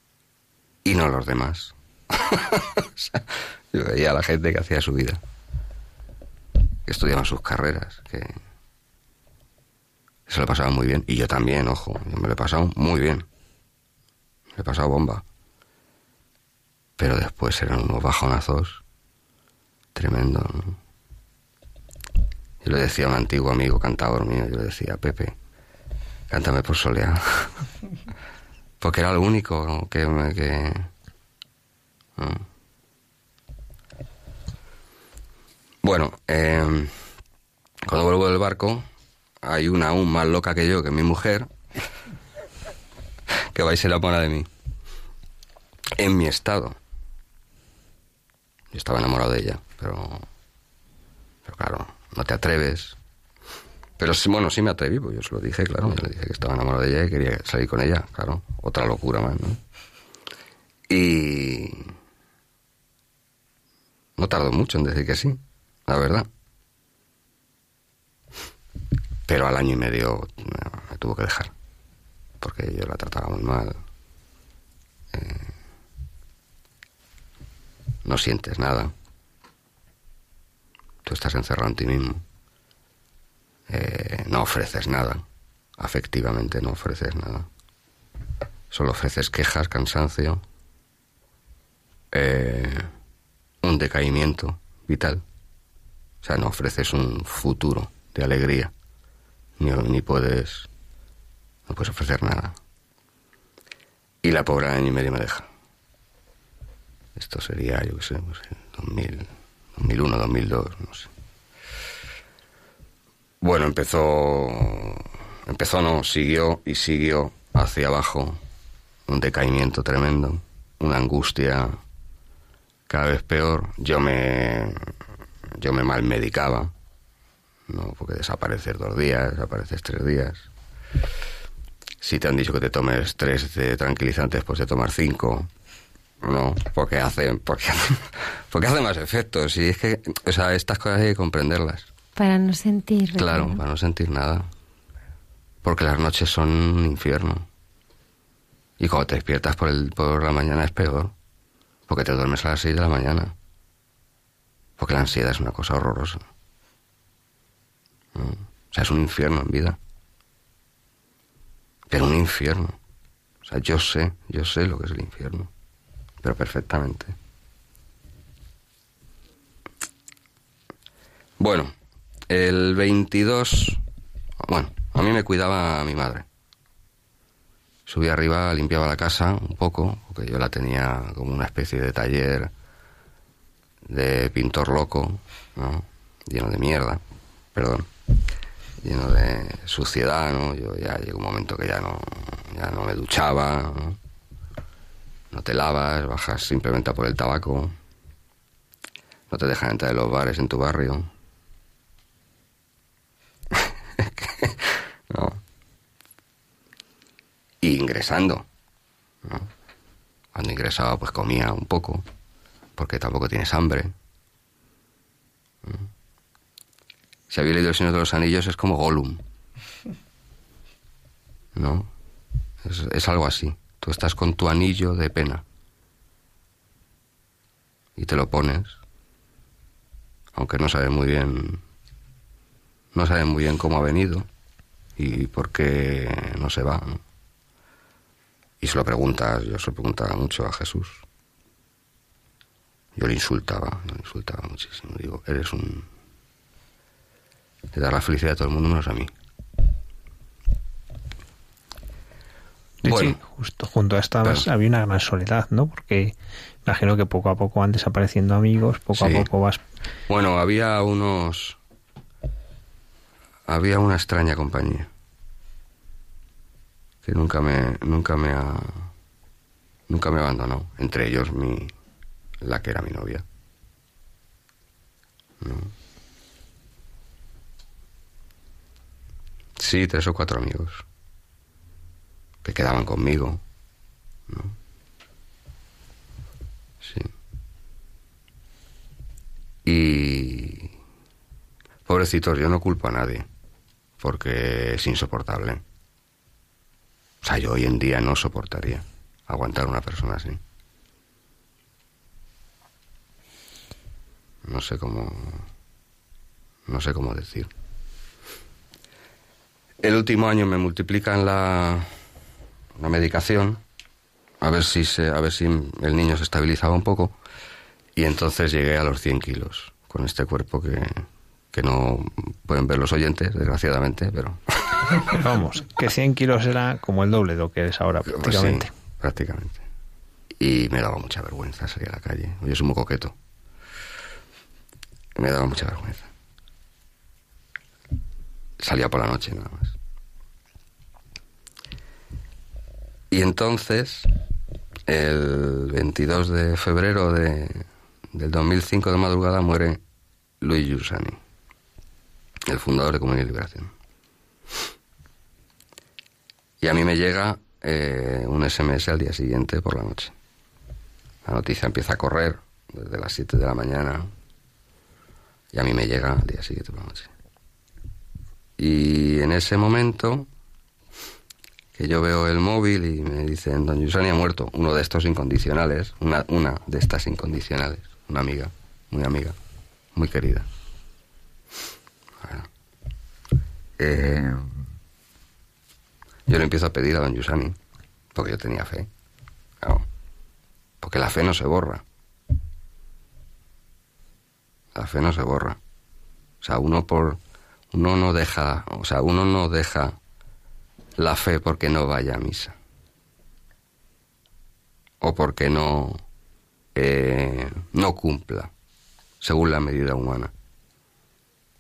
Y no los demás. yo veía a la gente que hacía su vida, que estudiaban sus carreras, que se lo pasaban muy bien. Y yo también, ojo, yo me lo he pasado muy bien. Me he pasado bomba. Pero después eran unos bajonazos tremendo. ¿no? Yo le decía a un antiguo amigo cantador mío, yo le decía, Pepe, cántame por soleá. Porque era lo único que... que. Bueno, eh, cuando vuelvo del barco, hay una aún más loca que yo, que mi mujer, que va y se enamora de mí. En mi estado. Yo estaba enamorado de ella, pero. Pero claro, no te atreves. Pero bueno, sí me atreví, pues yo se lo dije, claro. Yo le dije que estaba enamorado de ella y quería salir con ella, claro. Otra locura más, ¿no? Y. No tardó mucho en decir que sí, la verdad. Pero al año y medio no, me tuvo que dejar. Porque yo la trataba muy mal. Eh, no sientes nada. Tú estás encerrado en ti mismo. Eh, no ofreces nada. Afectivamente no ofreces nada. Solo ofreces quejas, cansancio, eh, decaimiento vital. O sea, no ofreces un futuro de alegría. Ni, ni puedes. No puedes ofrecer nada. Y la pobre año y medio me deja. Esto sería, yo qué sé, no sé, 2000, 2001, 2002, no sé. Bueno, empezó. Empezó, no, siguió y siguió hacia abajo. Un decaimiento tremendo. Una angustia cada vez peor. Yo me. Yo me malmedicaba. No, porque desapareces dos días, desapareces tres días. Si te han dicho que te tomes tres de tranquilizantes, pues de tomar cinco. No, porque hacen, porque, porque hacen más efectos. Y es que, o sea, estas cosas hay que comprenderlas. Para no sentir. ¿verdad? Claro, para no sentir nada. Porque las noches son un infierno. Y cuando te despiertas por, el, por la mañana es peor. Porque te duermes a las seis de la mañana. Porque la ansiedad es una cosa horrorosa. ¿No? O sea, es un infierno en vida. Pero un infierno. O sea, yo sé, yo sé lo que es el infierno. Pero perfectamente. Bueno, el 22... Bueno, a mí me cuidaba mi madre. Subí arriba, limpiaba la casa un poco, porque yo la tenía como una especie de taller de pintor loco, ¿no? Lleno de mierda, perdón, lleno de suciedad, ¿no? Yo ya llegó un momento que ya no, ya no me duchaba, ¿no? No te lavas, bajas simplemente a por el tabaco, no te dejan entrar en los bares en tu barrio. ¿no? Ingresando, ¿no? Cuando ingresaba, pues comía un poco, porque tampoco tienes hambre. Si habéis leído El Señor de los Anillos, es como Gollum. ¿No? Es, es algo así. Tú estás con tu anillo de pena. Y te lo pones. Aunque no sabes muy bien. No sabes muy bien cómo ha venido. Y por qué no se va. ¿no? Y se lo preguntas, yo se lo preguntaba mucho a Jesús. Yo le insultaba, le insultaba muchísimo. Digo, eres un. Te da la felicidad a todo el mundo menos a mí. De Bueno. hecho, justo junto a esta había una gran soledad, ¿no? Porque imagino que poco a poco van desapareciendo amigos, poco Sí. a poco vas... Bueno, había unos. Había una extraña compañía. Nunca me. Nunca me ha. Nunca me abandonó. Entre ellos mi. La que era mi novia. ¿No? Sí, tres o cuatro amigos. Que quedaban conmigo. ¿no? Sí. Y... Pobrecitos, yo no culpo a nadie, porque es insoportable. O sea, yo hoy en día no soportaría aguantar a una persona así. No sé cómo... No sé cómo decir. El último año me multiplican la, la medicación, a ver si se, a ver si el niño se estabilizaba un poco, y entonces llegué a los 100 kilos con este cuerpo que, que no pueden ver los oyentes, desgraciadamente, pero... Vamos, que 100 kilos era como el doble de lo que eres ahora, Pues prácticamente. sí, prácticamente. Y me daba mucha vergüenza salir a la calle. Yo soy muy coqueto. Me daba mucha vergüenza. Salía por la noche nada más. Y entonces, el 22 de febrero de, del 2005 de madrugada muere Luis Giussani, el fundador de Comunidad y Liberación. Y a mí me llega eh, un SMS al día siguiente por la noche. La noticia empieza a correr desde las 7 de la mañana y a mí me llega al día siguiente por la noche. Y en ese momento que yo veo el móvil y me dicen, don Yusani ha muerto, uno de estos incondicionales, una, una de estas incondicionales, una amiga, muy amiga, muy querida. Eh, yo le empiezo a pedir a don Yusani, porque yo tenía fe. Porque la fe no se borra. La fe no se borra. O sea, uno por uno no deja, o sea, uno no deja la fe porque no vaya a misa. O porque no eh, no cumpla según la medida humana.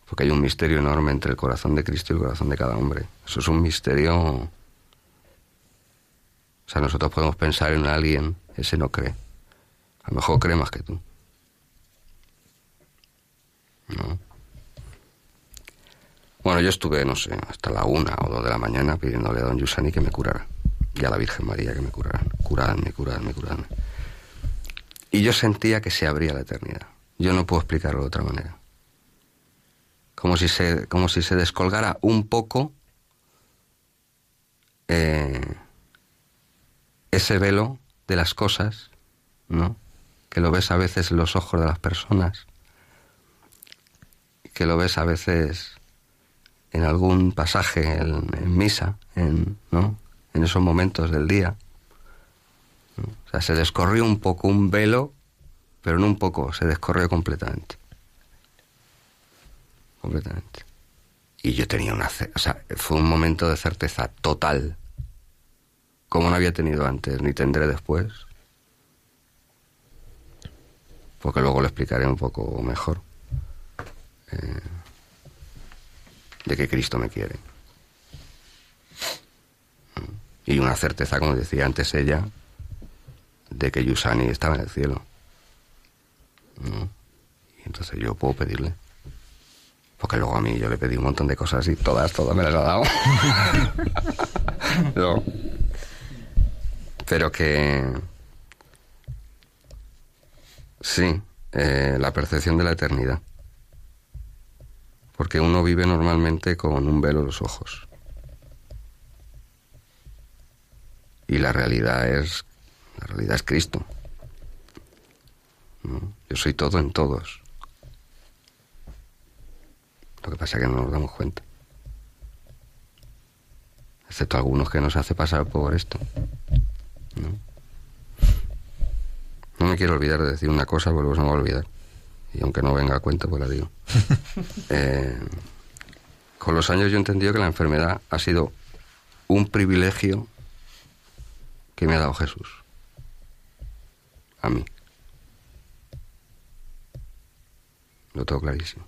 Porque hay un misterio enorme entre el corazón de Cristo y el corazón de cada hombre. Eso es un misterio. O sea, nosotros podemos pensar en alguien, ese no cree. A lo mejor cree más que tú. ¿No? Bueno, yo estuve, no sé, hasta la una o dos de la mañana pidiéndole a don Yusani que me curara. Y a la Virgen María que me curara. Curadme, curadme, curadme. Y yo sentía que se abría la eternidad. Yo no puedo explicarlo de otra manera. Como si se, como si se descolgara un poco eh, ese velo de las cosas, ¿no? Que lo ves a veces en los ojos de las personas, que lo ves a veces en algún pasaje en, misa, en, ¿no? en esos momentos del día. O sea, se descorrió un poco un velo, pero no un poco, se descorrió completamente. Completamente. Y yo tenía una... O sea, fue un momento de certeza total, como no había tenido antes, ni tendré después. Porque luego lo explicaré un poco mejor. Eh, de que Cristo me quiere. Y una certeza, como decía antes ella, de que Yusani estaba en el cielo. ¿no? Y entonces yo puedo pedirle. Porque luego a mí yo le pedí un montón de cosas y todas, todas me las ha dado. Pero que... Sí, eh, la percepción de la eternidad porque uno vive normalmente con un velo en los ojos. Y la realidad es la realidad es Cristo. Yo soy todo en todos. Lo que pasa es que no nos damos cuenta. Excepto algunos que nos hace pasar por esto. ¿no? No me quiero olvidar de decir una cosa, porque se me va a olvidar. Y aunque no venga a cuenta, pues la digo. Eh, con los años yo he entendido que la enfermedad ha sido un privilegio que me ha dado Jesús. A mí. Lo tengo clarísimo.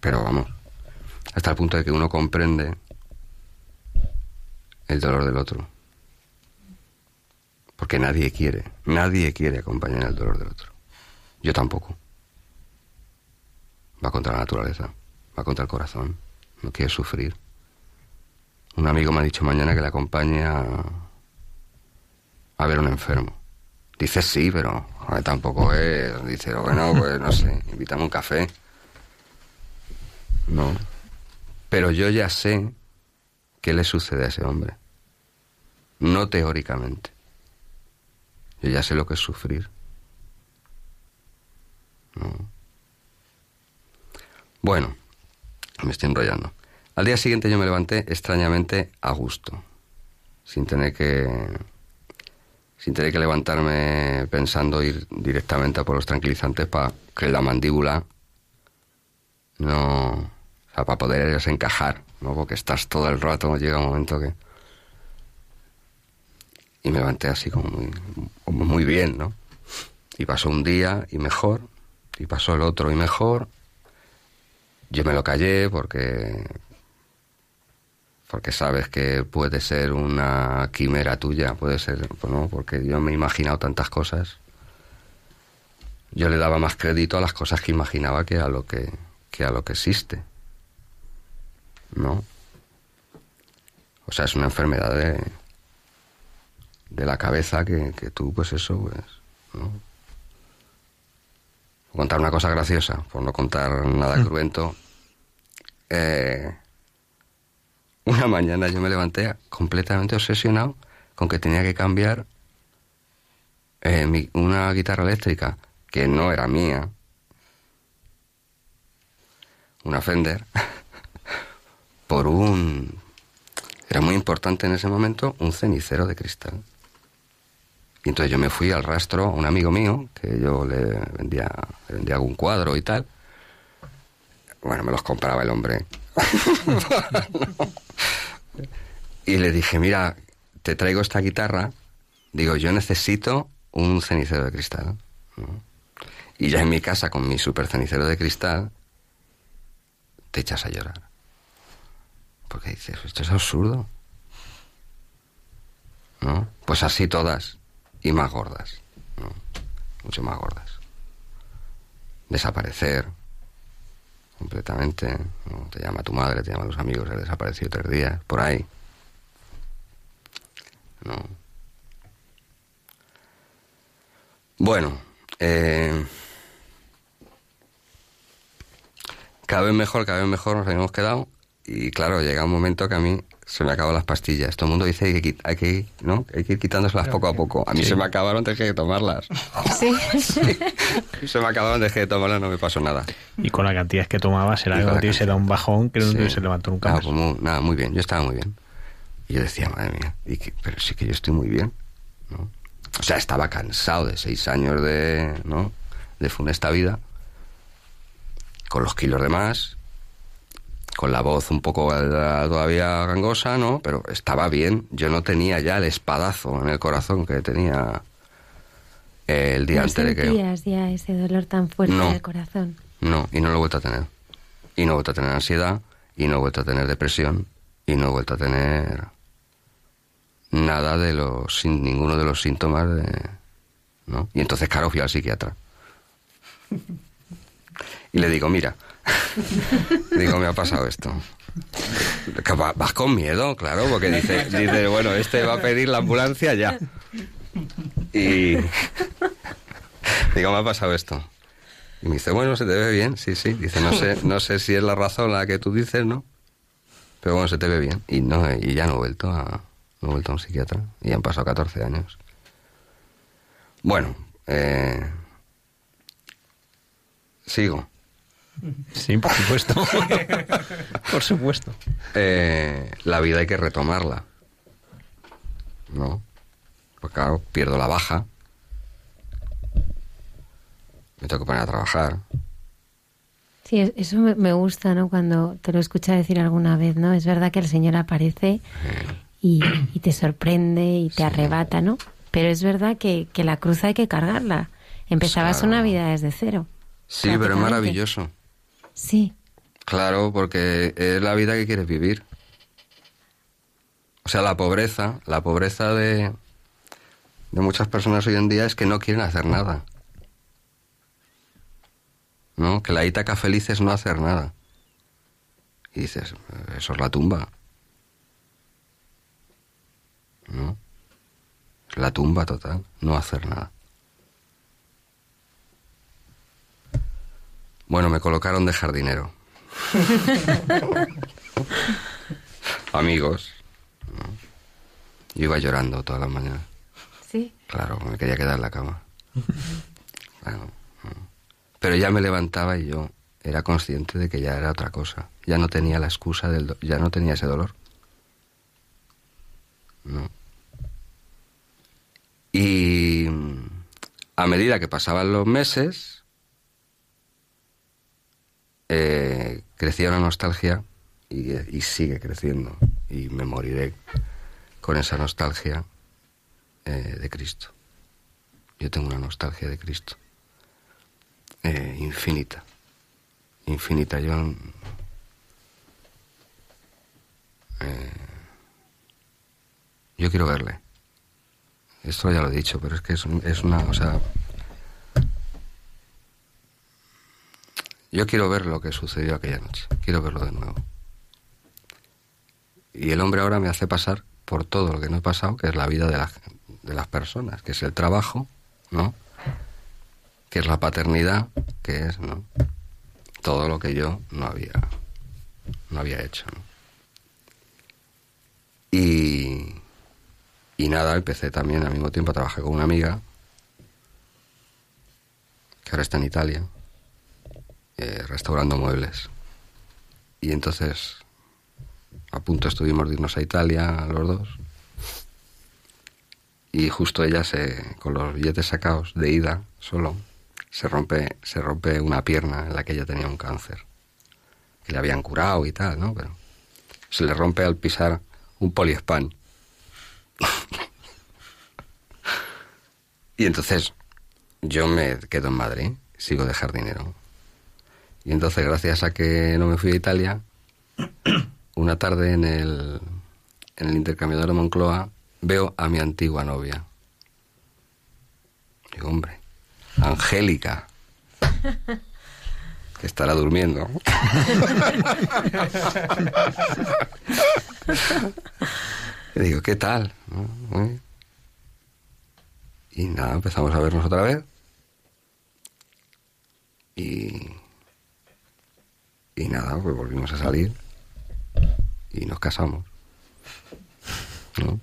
Pero vamos, hasta el punto de que uno comprende el dolor del otro. Porque nadie quiere, nadie quiere acompañar el dolor del otro. Yo tampoco. Va contra la naturaleza, va contra el corazón, no quiere sufrir. Un amigo me ha dicho mañana que le acompañe a, ver a un enfermo. Dice sí, pero tampoco es. Dice, bueno, pues no sé, invítame un café. No. Pero yo ya sé qué le sucede a ese hombre. No teóricamente. Yo ya sé lo que es sufrir. No. Bueno, me estoy enrollando. Al día siguiente yo me levanté extrañamente a gusto, sin tener que, sin tener que levantarme pensando ir directamente a por los tranquilizantes para que la mandíbula no, o sea, para poder encajar, ¿no? Porque estás todo el rato, llega un momento que y me levanté así como muy, bien, ¿no? Y pasó un día y mejor, y pasó el otro y mejor. Yo me lo callé porque porque sabes que puede ser una quimera tuya, puede ser, pues ¿no? Porque yo me he imaginado tantas cosas. Yo le daba más crédito a las cosas que imaginaba que a lo que, que a lo que existe. ¿No? O sea, es una enfermedad de, de la cabeza que, que tú, pues eso, pues, ¿no? Contar una cosa graciosa, por no contar nada cruento. Eh, una mañana yo me levanté completamente obsesionado con que tenía que cambiar eh, mi- una guitarra eléctrica que no era mía, una Fender, por un... Era muy importante en ese momento un cenicero de cristal. Y entonces yo me fui al rastro a un amigo mío, que yo le vendía, le vendía algún cuadro y tal. Bueno, me los compraba el hombre. y le dije, mira, te traigo esta guitarra. Digo, yo necesito un cenicero de cristal. Y ya en mi casa, con mi super cenicero de cristal, te echas a llorar. Porque dices, esto es absurdo. ¿No? Pues así todas. Y más gordas. ¿no? Mucho más gordas. Desaparecer. Completamente. ¿no? Te llama tu madre, te llaman los amigos, he desaparecido tres días. Por ahí. ¿No? Bueno. Eh, cada vez mejor, cada vez mejor nos habíamos quedado. Y claro, llega un momento que a mí se me acaban las pastillas. Todo el mundo dice que hay que, hay ¿no? hay que ir quitándoselas poco a poco. A mí Sí. se me acabaron, dejé de tomarlas. Sí. Se me acabaron, dejé de tomarlas, no me pasó nada. Y con la cantidad que tomabas, era algo que se da un bajón que no Sí. te se levantó nunca Nada, más. pues muy, nada, muy bien. Yo estaba muy bien. Y yo decía, madre mía, y que- pero sí que yo estoy muy bien. ¿no? O sea, estaba cansado de seis años de, ¿no? de funesta vida, con los kilos de más, con la voz un poco eh, todavía gangosa, ¿no? Pero estaba bien. Yo no tenía ya el espadazo en el corazón que tenía el día ¿No antes de que... sentías ya ese dolor tan fuerte No. en el corazón? No, y no lo he vuelto a tener. Y no he vuelto a tener ansiedad, y no he vuelto a tener depresión, y no he vuelto a tener nada de los, sin ninguno de los síntomas de, ¿no? Y entonces, claro, fui al psiquiatra. Y le digo, mira, digo, me ha pasado esto. Vas con miedo, claro, porque dice, dice, bueno, este va a pedir la ambulancia ya. Y digo, me ha pasado esto. Y me dice, bueno, se te ve bien, sí, sí. Dice, no sé, no sé si es la razón la que tú dices, ¿no? Pero bueno, se te ve bien. Y no, y ya no he vuelto a, no he vuelto a un psiquiatra. Y han pasado 14 años. Bueno, eh, sigo. Sí, por supuesto. por supuesto. Eh, la vida hay que retomarla. ¿No? Pues claro, pierdo la baja. Me tengo que poner a trabajar. Sí, es- eso me, gusta, ¿no? Cuando te lo escucha decir alguna vez, ¿no? Es verdad que el Señor aparece y, y te sorprende y te arrebata, ¿no? Pero es verdad que, que la cruz hay que cargarla. Empezabas Claro. una vida desde cero. Sí, pero es maravilloso. Sí, Claro, porque es la vida que quieres vivir. O sea, la pobreza, la pobreza de, de muchas personas hoy en día es que no quieren hacer nada. ¿No? Que la Ítaca feliz es no hacer nada. Y dices, eso es la tumba. ¿No? La tumba total, no hacer nada. Bueno, me colocaron de jardinero. Amigos. Yo iba llorando todas las mañanas. sí. Claro, me quería quedar en la cama. Claro. Pero ya me levantaba y yo era consciente de que ya era otra cosa. Ya no tenía la excusa del... do- ya no tenía ese dolor. No. Y a medida que pasaban los meses, eh, crecía una nostalgia y, sigue creciendo. Y me moriré con esa nostalgia eh, de Cristo. Yo tengo una nostalgia de Cristo. Eh, infinita. Infinita. Yo. eh, yo quiero verle. Esto ya lo he dicho, pero es que es, es una. O sea. Yo quiero ver lo que sucedió aquella noche. Quiero verlo de nuevo. Y el hombre ahora me hace pasar por todo lo que no he pasado, que es la vida de las, de las personas, que es el trabajo, ¿no? Que es la paternidad, que es, ¿no? Todo lo que yo no había, no había hecho. Y, y nada, empecé también al mismo tiempo a trabajar con una amiga, que ahora está en Italia, eh, restaurando muebles. Y entonces a punto estuvimos de irnos a Italia los dos. Y justo ella se, con los billetes sacados de ida solo, se rompe, se rompe una pierna en la que ella tenía un cáncer. Que le habían curado y tal, ¿no? Pero se le rompe al pisar un poliespan. y entonces yo me quedo en Madrid, sigo de jardinero. Y entonces, gracias a que no me fui a Italia, una tarde en el, en el intercambiador de Moncloa veo a mi antigua novia. Digo, hombre, Angélica, que estará durmiendo. Y digo, ¿qué tal? Y nada, empezamos a vernos otra vez. Y. Y nada, pues volvimos a salir y nos casamos. ¿No?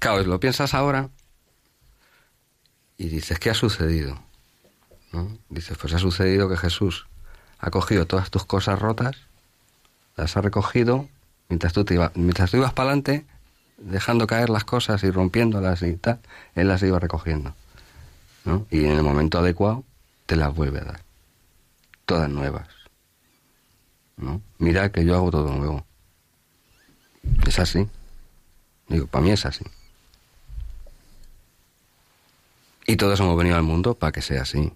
Claro, lo piensas ahora y dices, ¿qué ha sucedido? ¿No? Dices, pues ha sucedido que Jesús ha cogido todas tus cosas rotas, las ha recogido, mientras tú, te mientras tú ibas para adelante, dejando caer las cosas y rompiéndolas y tal, Él las iba recogiendo. ¿no? Y en el momento adecuado te las vuelve a dar. Todas nuevas. ¿no? Mira que yo hago todo nuevo. Es así. Digo, para mí es así. Y todos hemos venido al mundo para que sea así.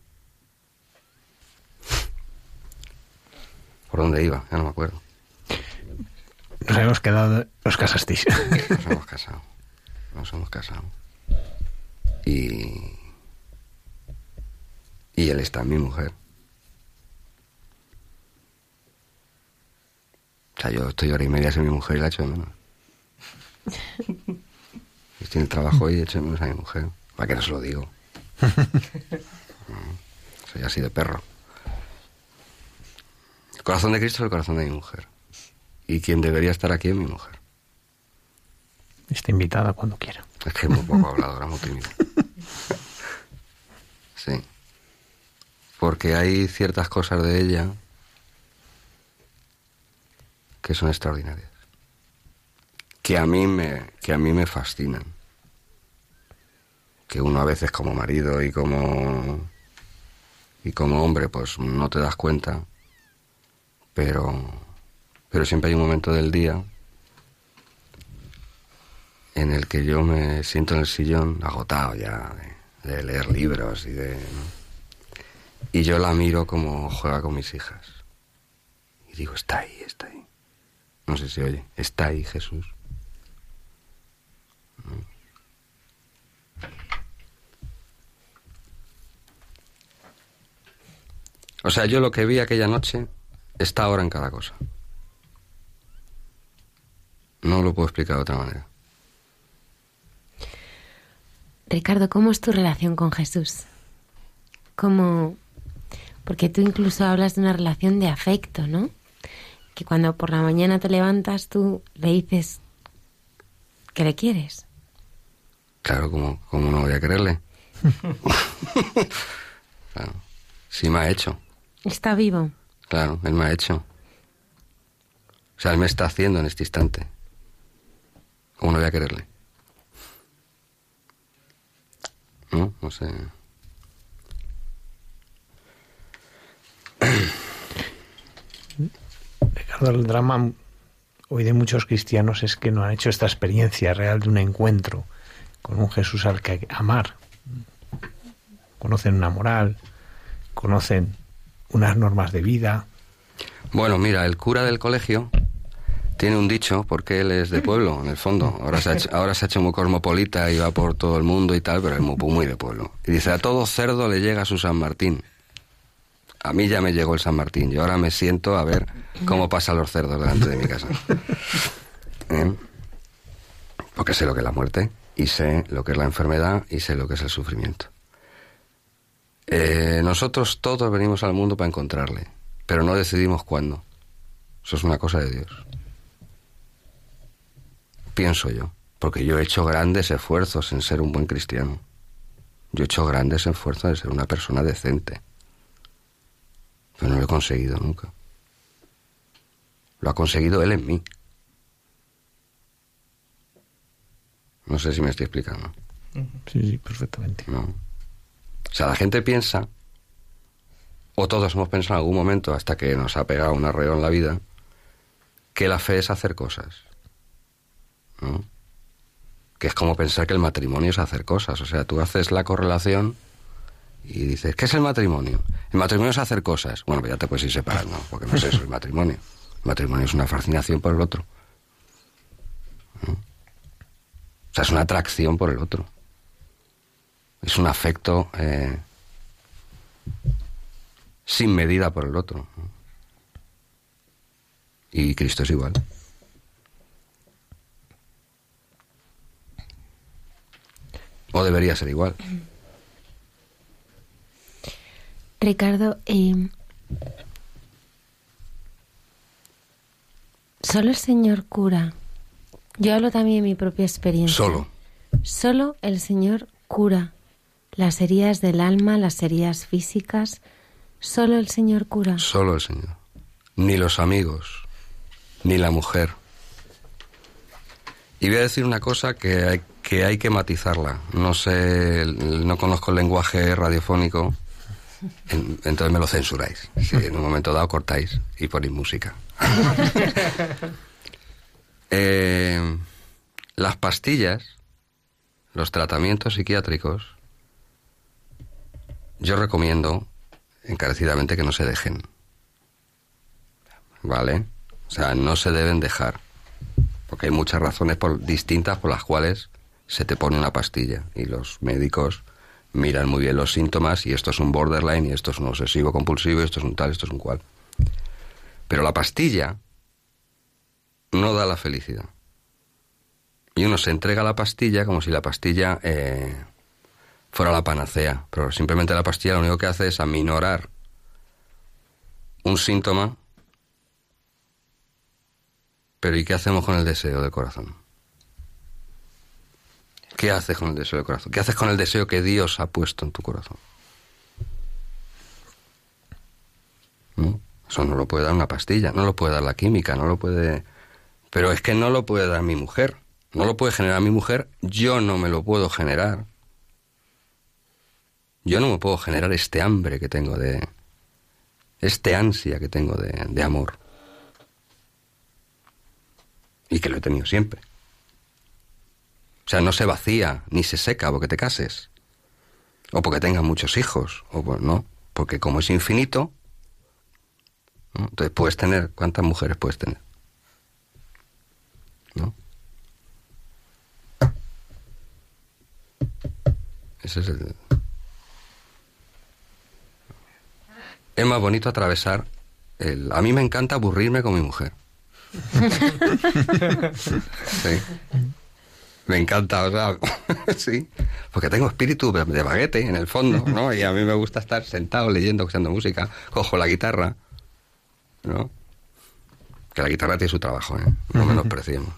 ¿Por dónde iba? Ya no me acuerdo. Nos hemos quedado, os casasteis. Nos hemos casado. Nos hemos casado. Y. Y él está mi mujer. O sea, yo estoy hora y media sin mi mujer y la echo de menos. Estoy en el trabajo y echo de menos a mi mujer. ¿Para qué no se lo digo? Soy así de perro. El corazón de Cristo es el corazón de mi mujer. Y quien debería estar aquí es mi mujer. Está invitada cuando quiera. Es que es muy poco habladora, muy tímida. Sí. Porque hay ciertas cosas de ella que son extraordinarias. Que a mí me, que a mí me fascinan. Que uno a veces como marido y como y como hombre pues no te das cuenta. Pero pero siempre hay un momento del día en el que yo me siento en el sillón agotado ya de, de leer libros y de ¿no? y yo la miro como juega con mis hijas y digo está ahí no sé si oye está ahí Jesús o sea yo lo que vi aquella noche está ahora en cada cosa no lo puedo explicar de otra manera Ricardo, ¿cómo es tu relación con Jesús? ¿Cómo? Porque tú incluso hablas de una relación de afecto, ¿no? Que cuando por la mañana te levantas tú le dices que le quieres. Claro, ¿cómo, cómo no voy a quererle? claro. Sí me ha hecho, Está vivo. claro, él me ha hecho. O sea, él me está haciendo en este instante. ¿Cómo no voy a quererle? ¿No? No sé. El drama hoy de muchos cristianos es que no han hecho esta experiencia real de un encuentro con un Jesús al que amar. Conocen una moral, conocen unas normas de vida. Bueno, mira, el cura del colegio tiene un dicho, porque él es de pueblo, en el fondo. Ahora se ha hecho, ahora se ha hecho muy cosmopolita y va por todo el mundo y tal, pero es muy, muy de pueblo. Y dice, a todo cerdo le llega su San Martín. A mí ya me llegó el San Martín. Yo ahora me siento a ver cómo pasan los cerdos delante de mi casa. ¿Eh? Porque sé lo que es la muerte, y sé lo que es la enfermedad, y sé lo que es el sufrimiento. Eh, nosotros todos venimos al mundo para encontrarle, pero no decidimos cuándo. Eso es una cosa de Dios. Pienso yo, porque yo he hecho grandes esfuerzos en ser un buen cristiano. Yo he hecho grandes esfuerzos en ser una persona decente. Pero no lo he conseguido nunca. Lo ha conseguido él en mí. No sé si me estoy explicando. Sí, sí, perfectamente. No. O sea, la gente piensa, o todos hemos pensado en algún momento, hasta que nos ha pegado un arreo en la vida, que la fe es hacer cosas. ¿no? Que es como pensar que el matrimonio es hacer cosas. O sea, tú haces la correlación y dices, ¿qué es el matrimonio? El matrimonio es hacer cosas. Bueno, pues ya te puedes ir separando, porque no es eso el matrimonio. El matrimonio es una fascinación por el otro. O sea, es una atracción por el otro. Es un afecto eh, sin medida por el otro. Y Cristo es igual. O debería ser igual. Ricardo, eh, solo el Señor cura. Yo hablo también de mi propia experiencia. Solo. Solo el Señor cura las heridas del alma, las heridas físicas. Solo el Señor cura. Solo el Señor. Ni los amigos, ni la mujer. Y voy a decir una cosa que hay que, hay que matizarla. No sé, no conozco el lenguaje radiofónico, en- entonces me lo censuráis. Si en un momento dado cortáis y ponéis música. Eh, las pastillas, los tratamientos psiquiátricos, yo recomiendo encarecidamente que no se dejen. ¿Vale? O sea, no se deben dejar. Porque hay muchas razones por, distintas por las cuales se te pone una pastilla. Y los médicos miran muy bien los síntomas y esto es un borderline y esto es un obsesivo compulsivo y esto es un tal, esto es un cual. Pero la pastilla no da la felicidad. Y uno se entrega a la pastilla como si la pastilla eh, fuera la panacea. Pero simplemente la pastilla lo único que hace es aminorar un síntoma. Pero ¿y qué hacemos con el deseo del corazón? ¿Qué haces con el deseo del corazón? ¿Qué haces con el deseo que Dios ha puesto en tu corazón? ¿No? Eso no lo puede dar una pastilla, no lo puede dar la química, no lo puede... Pero es que no lo puede dar mi mujer, no lo puede generar mi mujer, yo no me lo puedo generar. Yo no me puedo generar este hambre que tengo de... este ansia que tengo de, de amor. Y que lo he tenido siempre. O sea, no se vacía ni se seca porque te cases. O porque tengas muchos hijos. O por- no. Porque como es infinito, ¿no? entonces puedes tener. ¿Cuántas mujeres puedes tener? ¿No? Ese es el. Es más bonito atravesar el. A mí me encanta aburrirme con mi mujer. Sí. Me encanta, o sea, sí. Porque tengo espíritu de, baguete en el fondo, ¿no? Y a mí me gusta estar sentado leyendo, escuchando música. Cojo la guitarra, ¿no? Que la guitarra tiene su trabajo, ¿eh? No menospreciemos.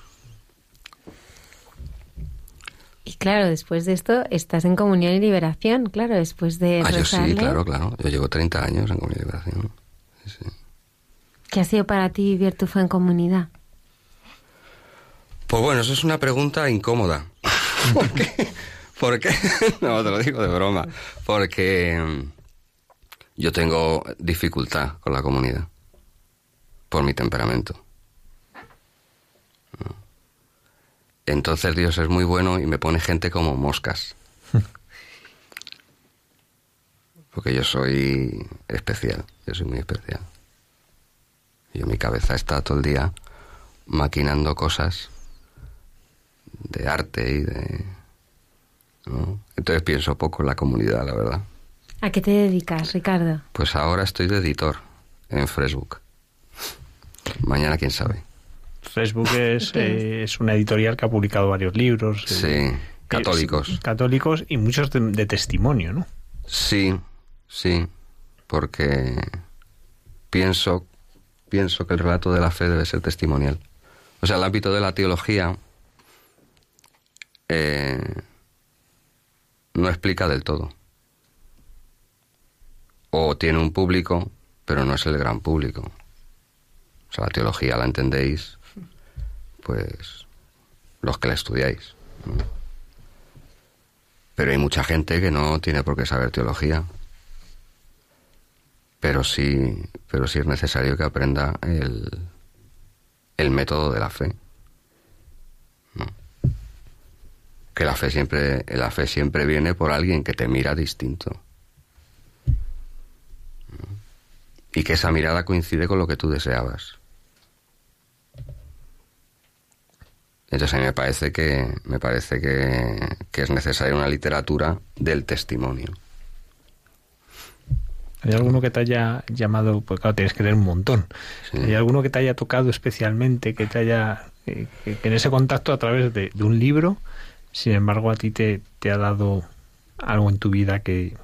Y claro, después de esto estás en comunión y liberación, claro, después de Ah, yo sí, claro, claro. Yo llevo 30 años en Comunidad de Liberación. ¿Qué ha sido para ti vivir tu fe en comunidad? Pues bueno, eso es una pregunta incómoda. ¿Por qué? Porque, no, te lo digo de broma, porque mm, yo tengo dificultad con la comunidad, por mi temperamento. ¿No? Entonces Dios es muy bueno y me pone gente como moscas. Porque yo soy especial, yo soy muy especial. Y mi cabeza está todo el día maquinando cosas de arte y de... ¿no? Entonces pienso poco en la comunidad, la verdad. ¿A qué te dedicas, Ricardo? Pues ahora estoy de editor en Facebook. Mañana quién sabe. Facebook es, eh, es una editorial que ha publicado varios libros. Sí, eh, católicos. es- católicos y muchos de, de testimonio, ¿no? Sí, sí, porque pienso, pienso que el relato de la fe debe ser testimonial. O sea, el ámbito de la teología eh, no explica del todo. O tiene un público, pero no es el gran público. O sea, la teología la entendéis, pues, los que la estudiáis. Pero hay mucha gente que no tiene por qué saber teología. Pero sí, pero sí es necesario que aprenda el, el método de la fe. ¿no? Que la fe siempre, la fe siempre viene por alguien que te mira distinto. Y que esa mirada coincide con lo que tú deseabas. Entonces a mí me parece que me parece que, que es necesaria una literatura del testimonio. ¿Hay alguno que te haya llamado? Pues claro, tienes que leer un montón. ¿Hay alguno que te haya tocado especialmente, que te haya... eh, que, que en ese contacto a través de, de un libro, sin embargo, a ti te, te ha dado algo en tu vida que,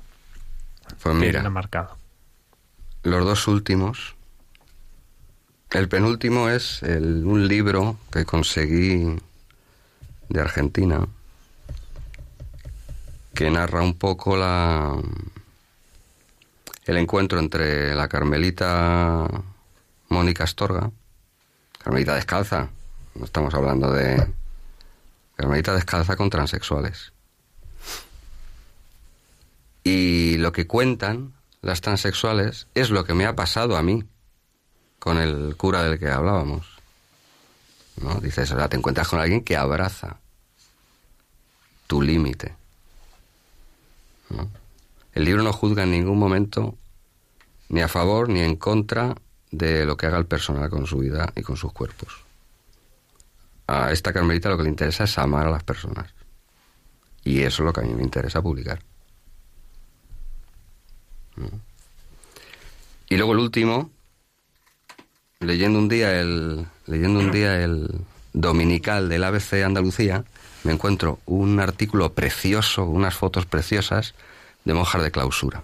Pues mira, te ha marcado? los dos últimos. El penúltimo es el- un libro que conseguí de Argentina que narra un poco la el encuentro entre la carmelita Mónica Astorga, carmelita descalza, no estamos hablando de carmelita descalza con transexuales. Y lo que cuentan las transexuales es lo que me ha pasado a mí con el cura del que hablábamos. ¿No? Dices, sea, te encuentras con alguien que abraza tu límite. El libro no juzga en ningún momento ni a favor ni en contra de lo que haga el personal con su vida y con sus cuerpos. A esta carmelita lo que le interesa es amar a las personas. Y eso es lo que a mí me interesa publicar. ¿no? Y luego el último, leyendo un día el leyendo un día el dominical del ABC Andalucía, me encuentro un artículo precioso, unas fotos preciosas de monjas de clausura.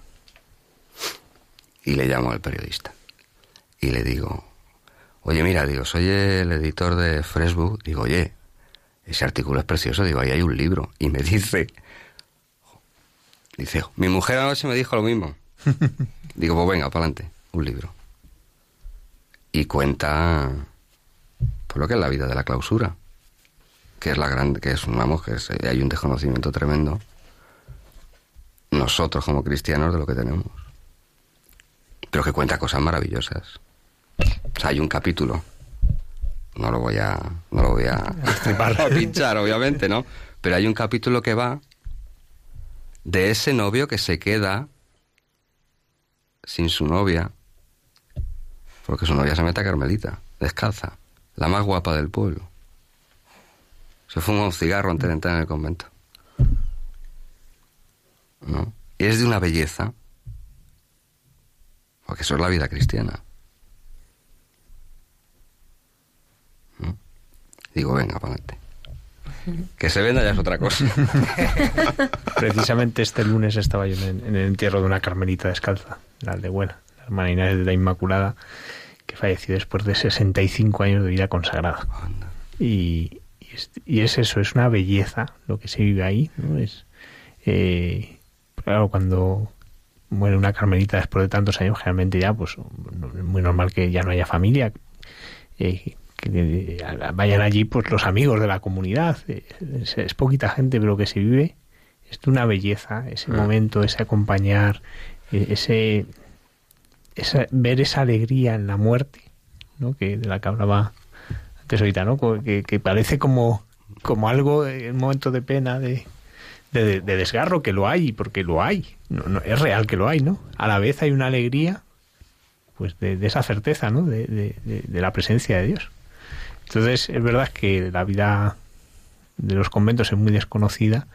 Y le llamo al periodista. Y le digo, oye, mira, digo, soy el editor de Facebook. Digo, oye, ese artículo es precioso. Digo, ahí hay un libro. Y me dice, dice, mi mujer anoche me dijo lo mismo. Digo, pues venga, para adelante, un libro. Y cuenta por lo que es la vida de la clausura, que es la grande, que es, vamos, que es- hay un desconocimiento tremendo. Nosotros como cristianos de lo que tenemos. Pero que cuenta cosas maravillosas. O sea, hay un capítulo. No lo voy a, no lo voy a, a pinchar, obviamente, ¿no? Pero hay un capítulo que va de ese novio que se queda sin su novia, porque su novia se mete a Carmelita, descalza, la más guapa del pueblo. Se fuma un cigarro antes de entrar en el convento. ¿No? Y es de una belleza, porque eso es la vida cristiana. ¿No? Digo, venga, para adelante. Que se venda ya es otra cosa. Precisamente este lunes estaba yo en, en el entierro de una carmelita descalza, la aldehuela, la hermana Inés de la Inmaculada, que falleció después de 65 años de vida consagrada. Y, y es, y es eso, es una belleza lo que se vive ahí. ¿no? Es, eh, claro, cuando muere una carmelita después de tantos años, generalmente ya, pues es muy normal que ya no haya familia. eh, que eh, vayan allí pues los amigos de la comunidad. eh, Es, es poquita gente, pero que se vive es de una belleza ese Mm. momento, ese acompañar, eh, ese, esa- ver esa alegría en la muerte, ¿no? que de la que hablaba antes ahorita, ¿no? Que, que parece como, como algo, eh, un momento de pena, de, de, de desgarro, que lo hay, porque lo hay, no, no, es real que lo hay, ¿no? A la vez hay una alegría, pues de, de esa certeza, ¿no? De- de la presencia de Dios. Entonces, es verdad que la vida de los conventos es muy desconocida,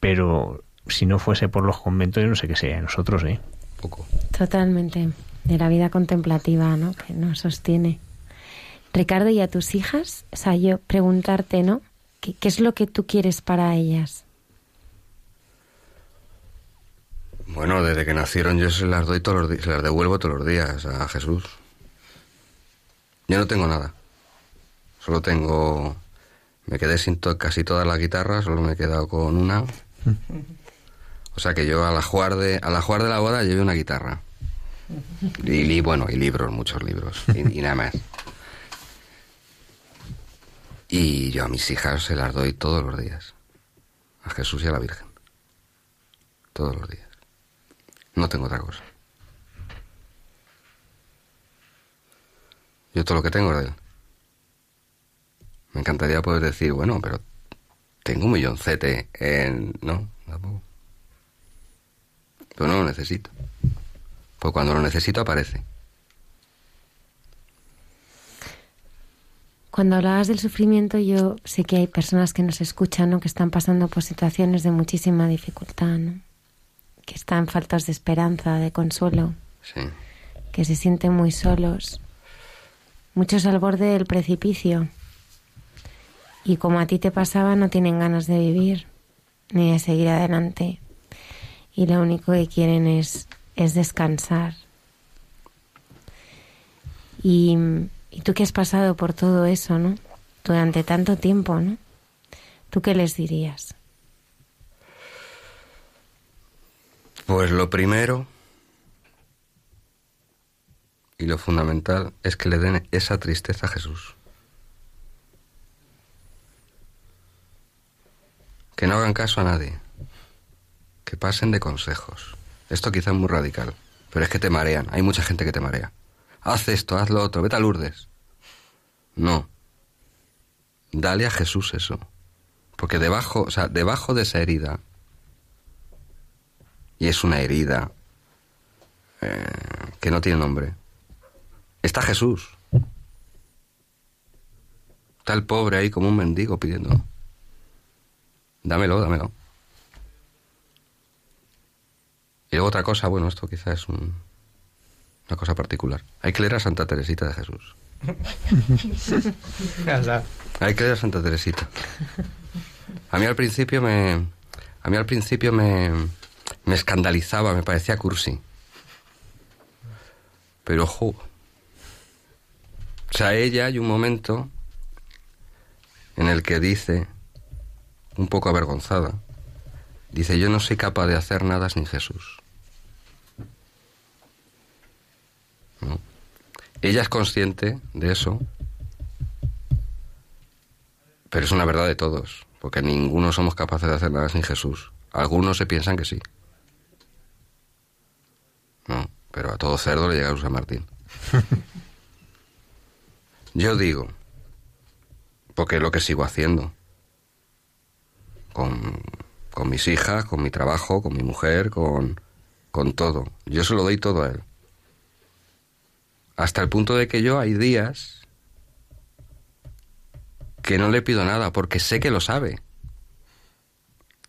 pero si no fuese por los conventos, yo no sé qué sería de nosotros, ¿eh? Poco. Totalmente. De la vida contemplativa, ¿no? Que nos sostiene. Ricardo, ¿y a tus hijas? O sea, yo preguntarte, ¿no? ¿Qué, qué es lo que tú quieres para ellas? Bueno, desde que nacieron yo se las doy todos los días, se las devuelvo todos los días a Jesús. Yo no tengo nada. Solo tengo... Me quedé sin to- casi todas las guitarras, solo me he quedado con una. O sea que yo a la jugar de, a la jugar de la boda llevé una guitarra. Y, bueno, y libros, muchos libros. Y, y nada más. Y yo a mis hijas se las doy todos los días. A Jesús y a la Virgen. Todos los días. No tengo otra cosa. Yo todo lo que tengo es de él. Me encantaría poder decir, bueno, pero tengo un milloncete en... No, tampoco. Pero no lo necesito. Pues cuando lo necesito aparece. Cuando hablabas del sufrimiento, yo sé que hay personas que nos escuchan, ¿no? Que están pasando por situaciones de muchísima dificultad, ¿no? Que están faltas de esperanza, de consuelo, Sí. que se sienten muy solos. Muchos al borde del precipicio. Y como a ti te pasaba, no tienen ganas de vivir ni de seguir adelante. Y lo único que quieren es, es descansar. Y, y tú que has pasado por todo eso, ¿no? Durante tanto tiempo, ¿no? ¿Tú qué les dirías? Pues lo primero y lo fundamental es que le den esa tristeza a Jesús. Que no hagan caso a nadie. Que pasen de consejos. Esto quizá es muy radical, pero es que te marean. Hay mucha gente que te marea. Haz esto, haz lo otro, vete a Lourdes. No. Dale a Jesús eso. Porque debajo, o sea, debajo de esa herida, y es una herida eh, que no tiene nombre, está Jesús. Está el pobre ahí como un mendigo pidiendo. Dámelo, dámelo. Y luego otra cosa, bueno, esto quizás es un- una cosa particular. Hay que leer a Santa Teresita de Jesús. Hay que leer a Santa Teresita. A mí al principio me. A mí al principio me. Me escandalizaba, me parecía cursi. Pero, ojo. O sea, ella hay un momento en el que dice, un poco avergonzada, dice: Yo no soy capaz de hacer nada sin Jesús. ¿No? Ella es consciente de eso, pero es una verdad de todos, porque ninguno somos capaces de hacer nada sin Jesús. Algunos se piensan que sí. No, pero a todo cerdo le llega a San Martín. Yo digo, porque es lo que sigo haciendo, con, con mis hijas, con mi trabajo, con mi mujer, con, con todo. Yo se lo doy todo a él. Hasta el punto de que yo hay días que no le pido nada porque sé que lo sabe.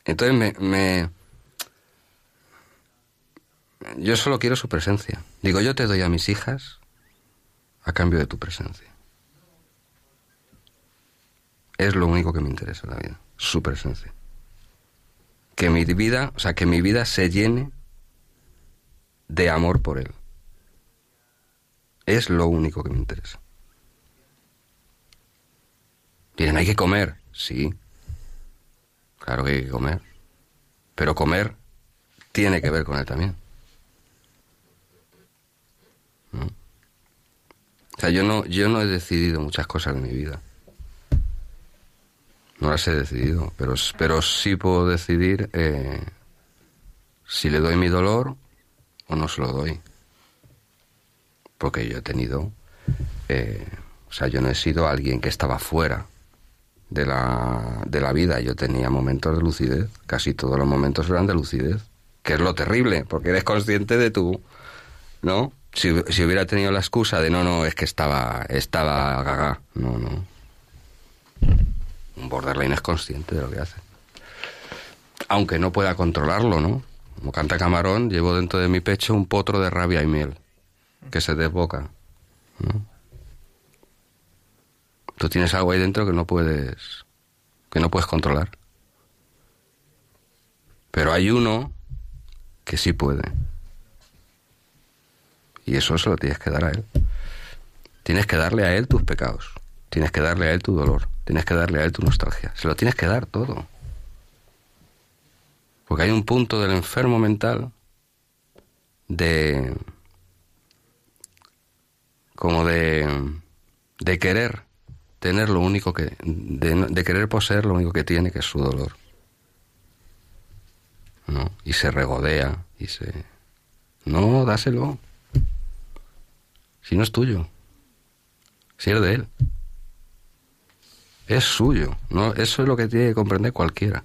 Entonces me, me- Yo solo quiero su presencia. Digo, yo te doy a mis hijas a cambio de tu presencia. Es lo único que me interesa en la vida, su presencia. Que mi vida, o sea, que mi vida se llene de amor por él. Es lo único que me interesa. Miren, hay que comer, sí. Claro que hay que comer. Pero comer tiene que ver con él también. ¿No? O sea, yo no, yo no he decidido muchas cosas de mi vida. No las he decidido, pero, pero sí puedo decidir eh, si le doy mi dolor o no se lo doy. Porque yo he tenido, eh, o sea, yo no he sido alguien que estaba fuera de la, de la vida, yo tenía momentos de lucidez, casi todos los momentos eran de lucidez, que es lo terrible, porque eres consciente de tu, ¿no? Si, si hubiera tenido la excusa de no, no, es que estaba, estaba gaga, no, no. Un borderline es consciente de lo que hace. Aunque no pueda controlarlo, ¿no? Como canta Camarón, llevo dentro de mi pecho un potro de rabia y miel que se desboca. Tú tienes algo ahí dentro que no puedes que no puedes controlar. Pero hay uno que sí puede. Y eso se lo tienes que dar a él. Tienes que darle a él tus pecados. Tienes que darle a él tu dolor. Tienes que darle a él tu nostalgia. Se lo tienes que dar todo. Porque hay un punto del enfermo mental de como de de querer tener lo único que de, de, querer poseer lo único que tiene que es su dolor ¿no? y se regodea y se no dáselo si no es tuyo si es de él es suyo no eso es lo que tiene que comprender cualquiera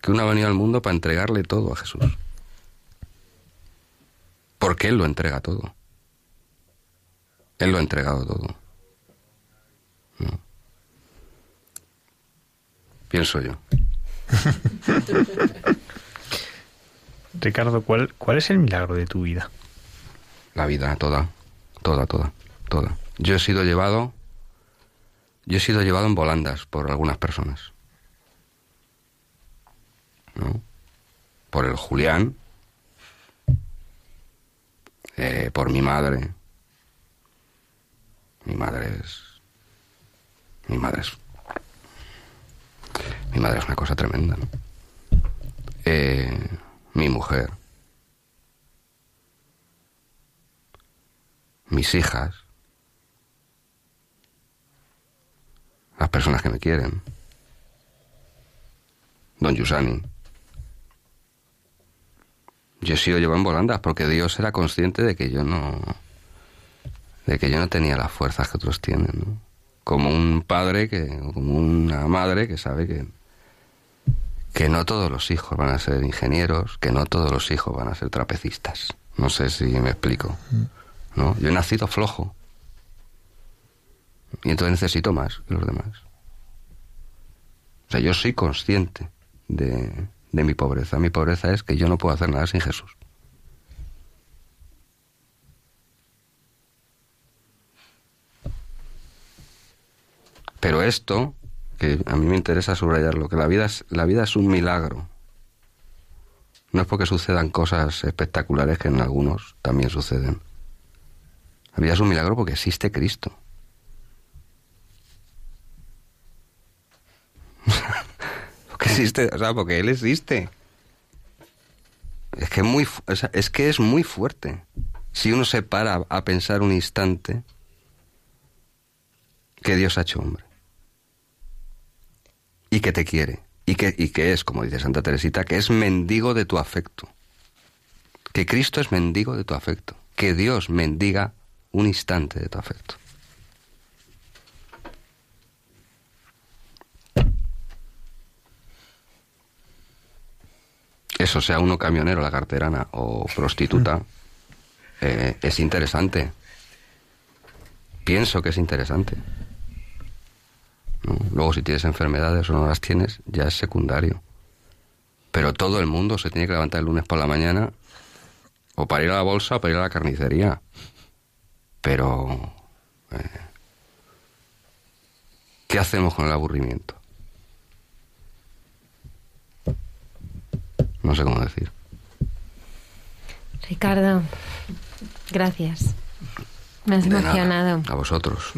que uno ha venido al mundo para entregarle todo a Jesús porque él lo entrega todo él lo ha entregado todo no. Pienso yo. Ricardo, ¿cuál, ¿cuál es el milagro de tu vida? La vida, toda, toda, toda, toda. Yo he sido llevado, yo he sido llevado en volandas por algunas personas. ¿No? Por el Julián, eh, por mi madre. Mi madre es mi madre es. Mi madre es una cosa tremenda, ¿no? Eh, mi mujer. Mis hijas. Las personas que me quieren. Don Yusani. Yo he sido llevado en volandas porque Dios era consciente de que yo no. de que yo no tenía las fuerzas que otros tienen, ¿no? como un padre, que, como una madre que sabe que, que no todos los hijos van a ser ingenieros, que no todos los hijos van a ser trapecistas. No sé si me explico. ¿no? Yo he nacido flojo. Y entonces necesito más que los demás. O sea, yo soy consciente de, de mi pobreza. Mi pobreza es que yo no puedo hacer nada sin Jesús. Pero esto, que a mí me interesa subrayarlo, que la vida es, la vida es un milagro. No es porque sucedan cosas espectaculares que en algunos también suceden. La vida es un milagro porque existe Cristo. porque existe, o sea, porque Él existe. Es que muy, es que es muy fuerte. Si uno se para a pensar un instante que Dios ha hecho hombre y que te quiere. Y que, y que es, como dice Santa Teresita, que es mendigo de tu afecto. Que Cristo es mendigo de tu afecto. Que Dios mendiga un instante de tu afecto. Eso sea uno camionero, la carterana o prostituta, eh, es interesante. Pienso que es interesante. Luego si tienes enfermedades o no las tienes, ya es secundario. Pero todo el mundo se tiene que levantar el lunes por la mañana o para ir a la bolsa o para ir a la carnicería. Pero... Eh, ¿Qué hacemos con el aburrimiento? No sé cómo decir. Ricardo, gracias. Me has emocionado. A vosotros.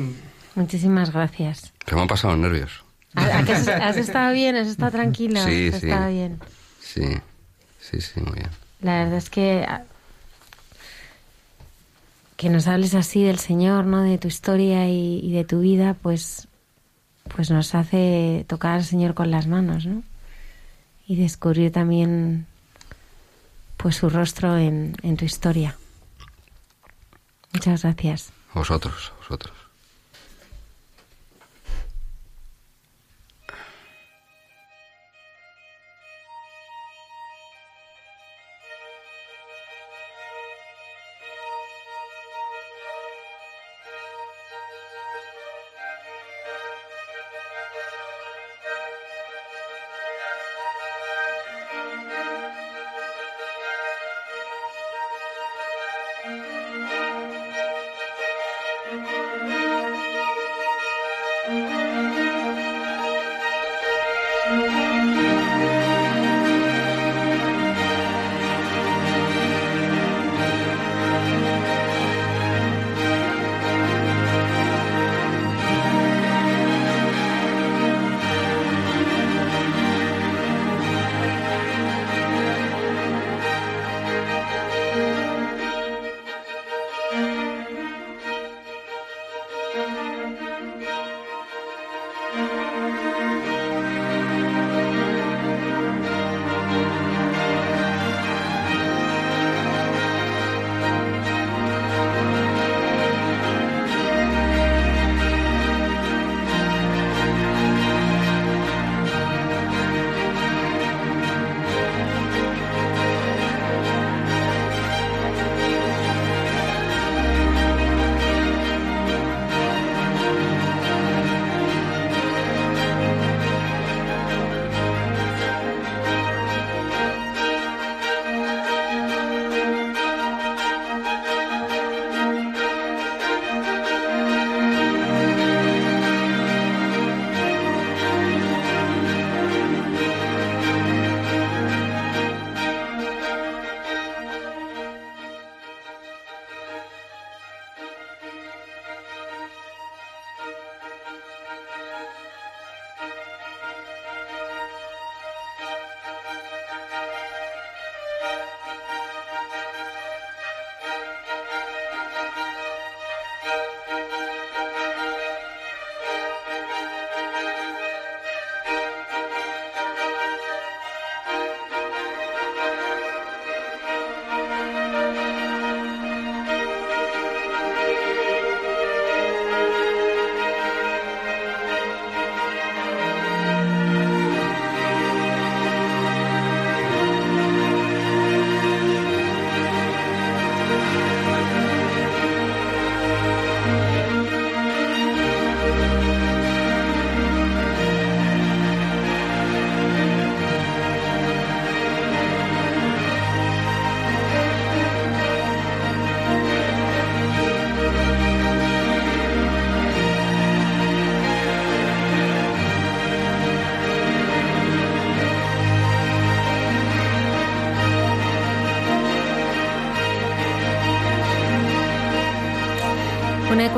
Muchísimas gracias. Que me han pasado los nervios. ¿A, que has, has, estado bien? ¿Has estado tranquila? Sí, ¿Has sí. estado bien? Sí, sí, sí, muy bien. La verdad es que que nos hables así del Señor, ¿no? De tu historia y, y de tu vida, pues pues nos hace tocar al Señor con las manos, ¿no? Y descubrir también pues su rostro en, en tu historia. Muchas gracias. Vosotros, vosotros.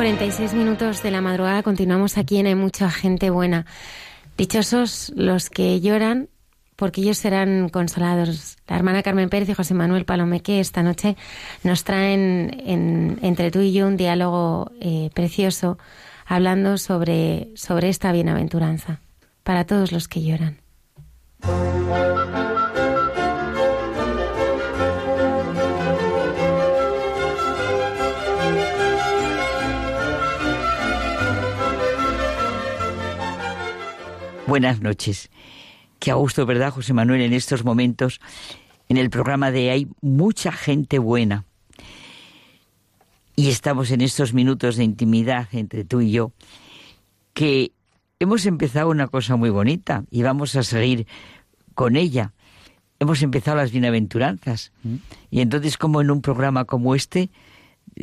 46 minutos de la madrugada continuamos aquí en Hay mucha gente buena. Dichosos los que lloran porque ellos serán consolados. La hermana Carmen Pérez y José Manuel Palomeque esta noche nos traen en- entre tú y yo un diálogo eh, precioso hablando sobre, sobre esta bienaventuranza para todos los que lloran. Buenas noches. Qué a gusto, ¿verdad, José Manuel, en estos momentos en el programa de Hay mucha gente buena. Y estamos en estos minutos de intimidad entre tú y yo, que hemos empezado una cosa muy bonita y vamos a seguir con ella. Hemos empezado las bienaventuranzas. Y entonces, como en un programa como este,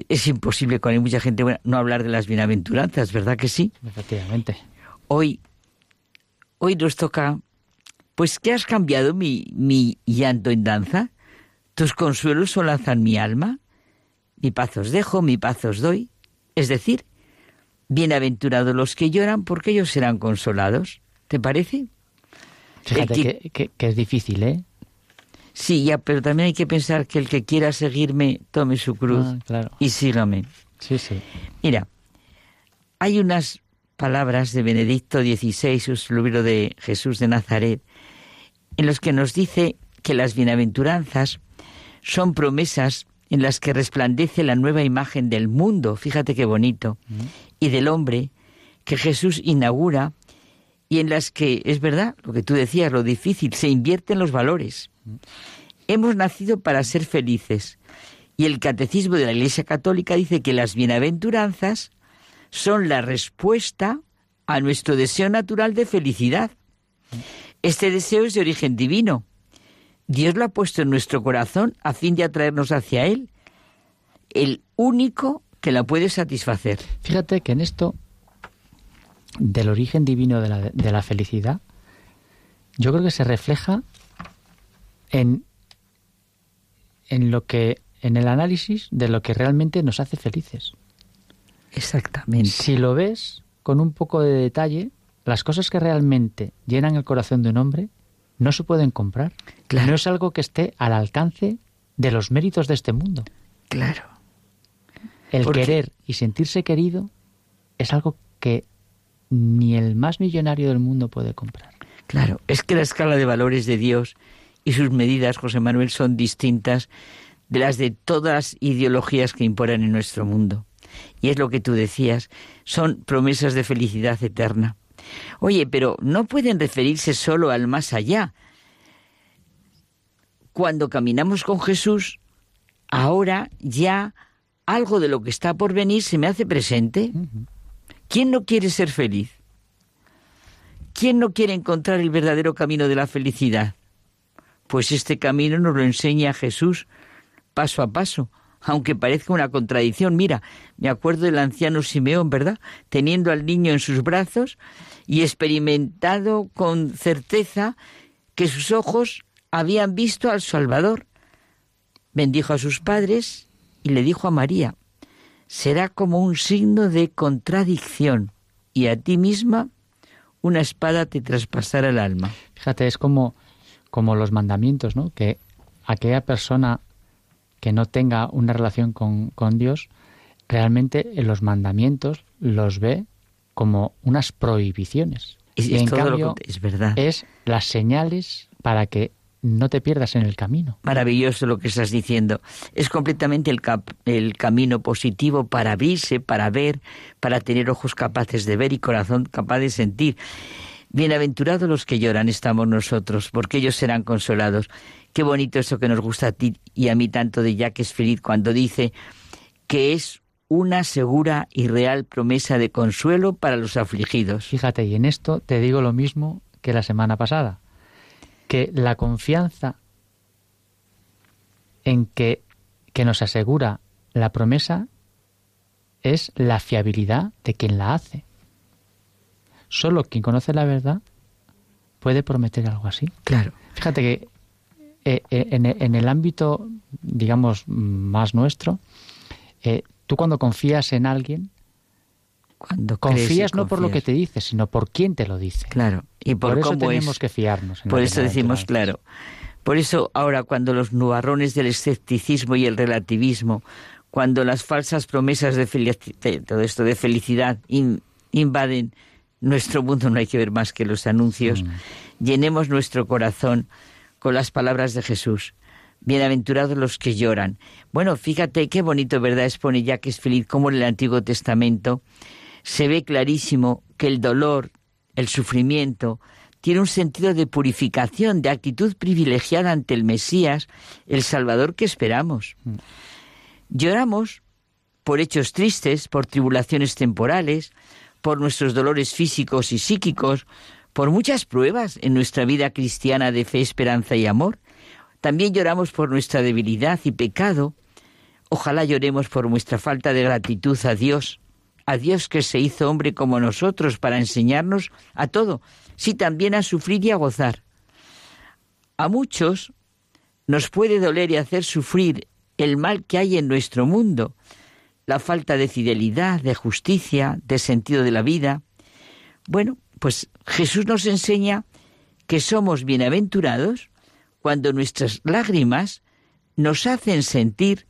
es imposible con hay mucha gente buena no hablar de las bienaventuranzas, ¿verdad que sí? Efectivamente. Hoy, hoy nos toca, pues que has cambiado mi, mi llanto en danza, tus consuelos solazan mi alma, mi paz os dejo, mi paz os doy. Es decir, bienaventurados los que lloran, porque ellos serán consolados. ¿Te parece? Fíjate El que- que, que- que es difícil, ¿eh? Sí, ya, pero también hay que pensar que el que quiera seguirme, tome su cruz Ah, claro. y sígame. Sí, sí. Mira, hay unas palabras de Benedicto XVI, su libro de Jesús de Nazaret, en los que nos dice que las bienaventuranzas son promesas en las que resplandece la nueva imagen del mundo, fíjate qué bonito, y del hombre que Jesús inaugura y en las que, es verdad, lo que tú decías, lo difícil, se invierten los valores. Hemos nacido para ser felices y el catecismo de la Iglesia Católica dice que las bienaventuranzas son la respuesta a nuestro deseo natural de felicidad. Este deseo es de origen divino. Dios lo ha puesto en nuestro corazón a fin de atraernos hacia Él, el único que la puede satisfacer. Fíjate que en esto del origen divino de la, de la felicidad, yo creo que se refleja en, en lo que en el análisis de lo que realmente nos hace felices. Exactamente. Si lo ves con un poco de detalle, las cosas que realmente llenan el corazón de un hombre no se pueden comprar. No es algo que esté al alcance de los méritos de este mundo. Claro. El Porque- querer y sentirse querido es algo que ni el más millonario del mundo puede comprar. Claro, es que la escala de valores de Dios y sus medidas, José Manuel, son distintas de las de todas las ideologías que imponen en nuestro mundo. Y es lo que tú decías, son promesas de felicidad eterna. Oye, pero no pueden referirse solo al más allá. Cuando caminamos con Jesús, ahora ya algo de lo que está por venir se me hace presente. ¿Quién no quiere ser feliz? ¿Quién no quiere encontrar el verdadero camino de la felicidad? Pues este camino nos lo enseña Jesús paso a paso, aunque parezca una contradicción. Mira, me acuerdo del anciano Simeón, ¿verdad? Teniendo al niño en sus brazos y experimentado con certeza que sus ojos habían visto al Salvador. Bendijo a sus padres y le dijo a María, será como un signo de contradicción y a ti misma una espada te traspasará el alma. Fíjate, es como, como los mandamientos, ¿no? Que aquella persona que no tenga una relación con, con Dios, realmente en los mandamientos los ve como unas prohibiciones. Es- y en cambio que- es verdad. es las señales para que no te pierdas en el camino. Maravilloso lo que estás diciendo. Es completamente el, cap- el camino positivo para abrirse, para ver, para tener ojos capaces de ver y corazón capaz de sentir. Bienaventurados los que lloran estamos nosotros, porque ellos serán consolados. Qué bonito eso que nos gusta a ti y a mí tanto de Jacques Philippe cuando dice que es una segura y real promesa de consuelo para los afligidos. Fíjate, y en esto te digo lo mismo que la semana pasada, que la confianza en que, que nos asegura la promesa es la fiabilidad de quien la hace. Solo quien conoce la verdad puede prometer algo así. Claro. Fíjate que eh, eh, en, en el ámbito, digamos, más nuestro, eh, tú cuando confías en alguien, Cuando confías no por lo que te dice, sino por quién te lo dice. Claro, y por, eso cómo tenemos es. que fiarnos. en Por eso decimos, claro. Por eso ahora cuando los nubarrones del escepticismo y el relativismo, cuando las falsas promesas de, felici- de todo esto de felicidad in- invaden nuestro mundo, no hay que ver más que los anuncios, llenemos nuestro corazón con las palabras de Jesús. Bienaventurados los que lloran. Bueno, fíjate qué bonito, ¿verdad? Expone Jacques Philippe cómo en el Antiguo Testamento se ve clarísimo que el dolor, el sufrimiento, tiene un sentido de purificación, de actitud privilegiada ante el Mesías, el Salvador que esperamos. Lloramos por hechos tristes, por tribulaciones temporales, por nuestros dolores físicos y psíquicos, por muchas pruebas en nuestra vida cristiana de fe, esperanza y amor. También lloramos por nuestra debilidad y pecado. Ojalá lloremos por nuestra falta de gratitud a Dios, a Dios que se hizo hombre como nosotros para enseñarnos a todo, sí también a sufrir y a gozar. A muchos nos puede doler y hacer sufrir el mal que hay en nuestro mundo, la falta de fidelidad, de justicia, de sentido de la vida. Bueno, pues Jesús nos enseña que somos bienaventurados cuando nuestras lágrimas nos hacen sentir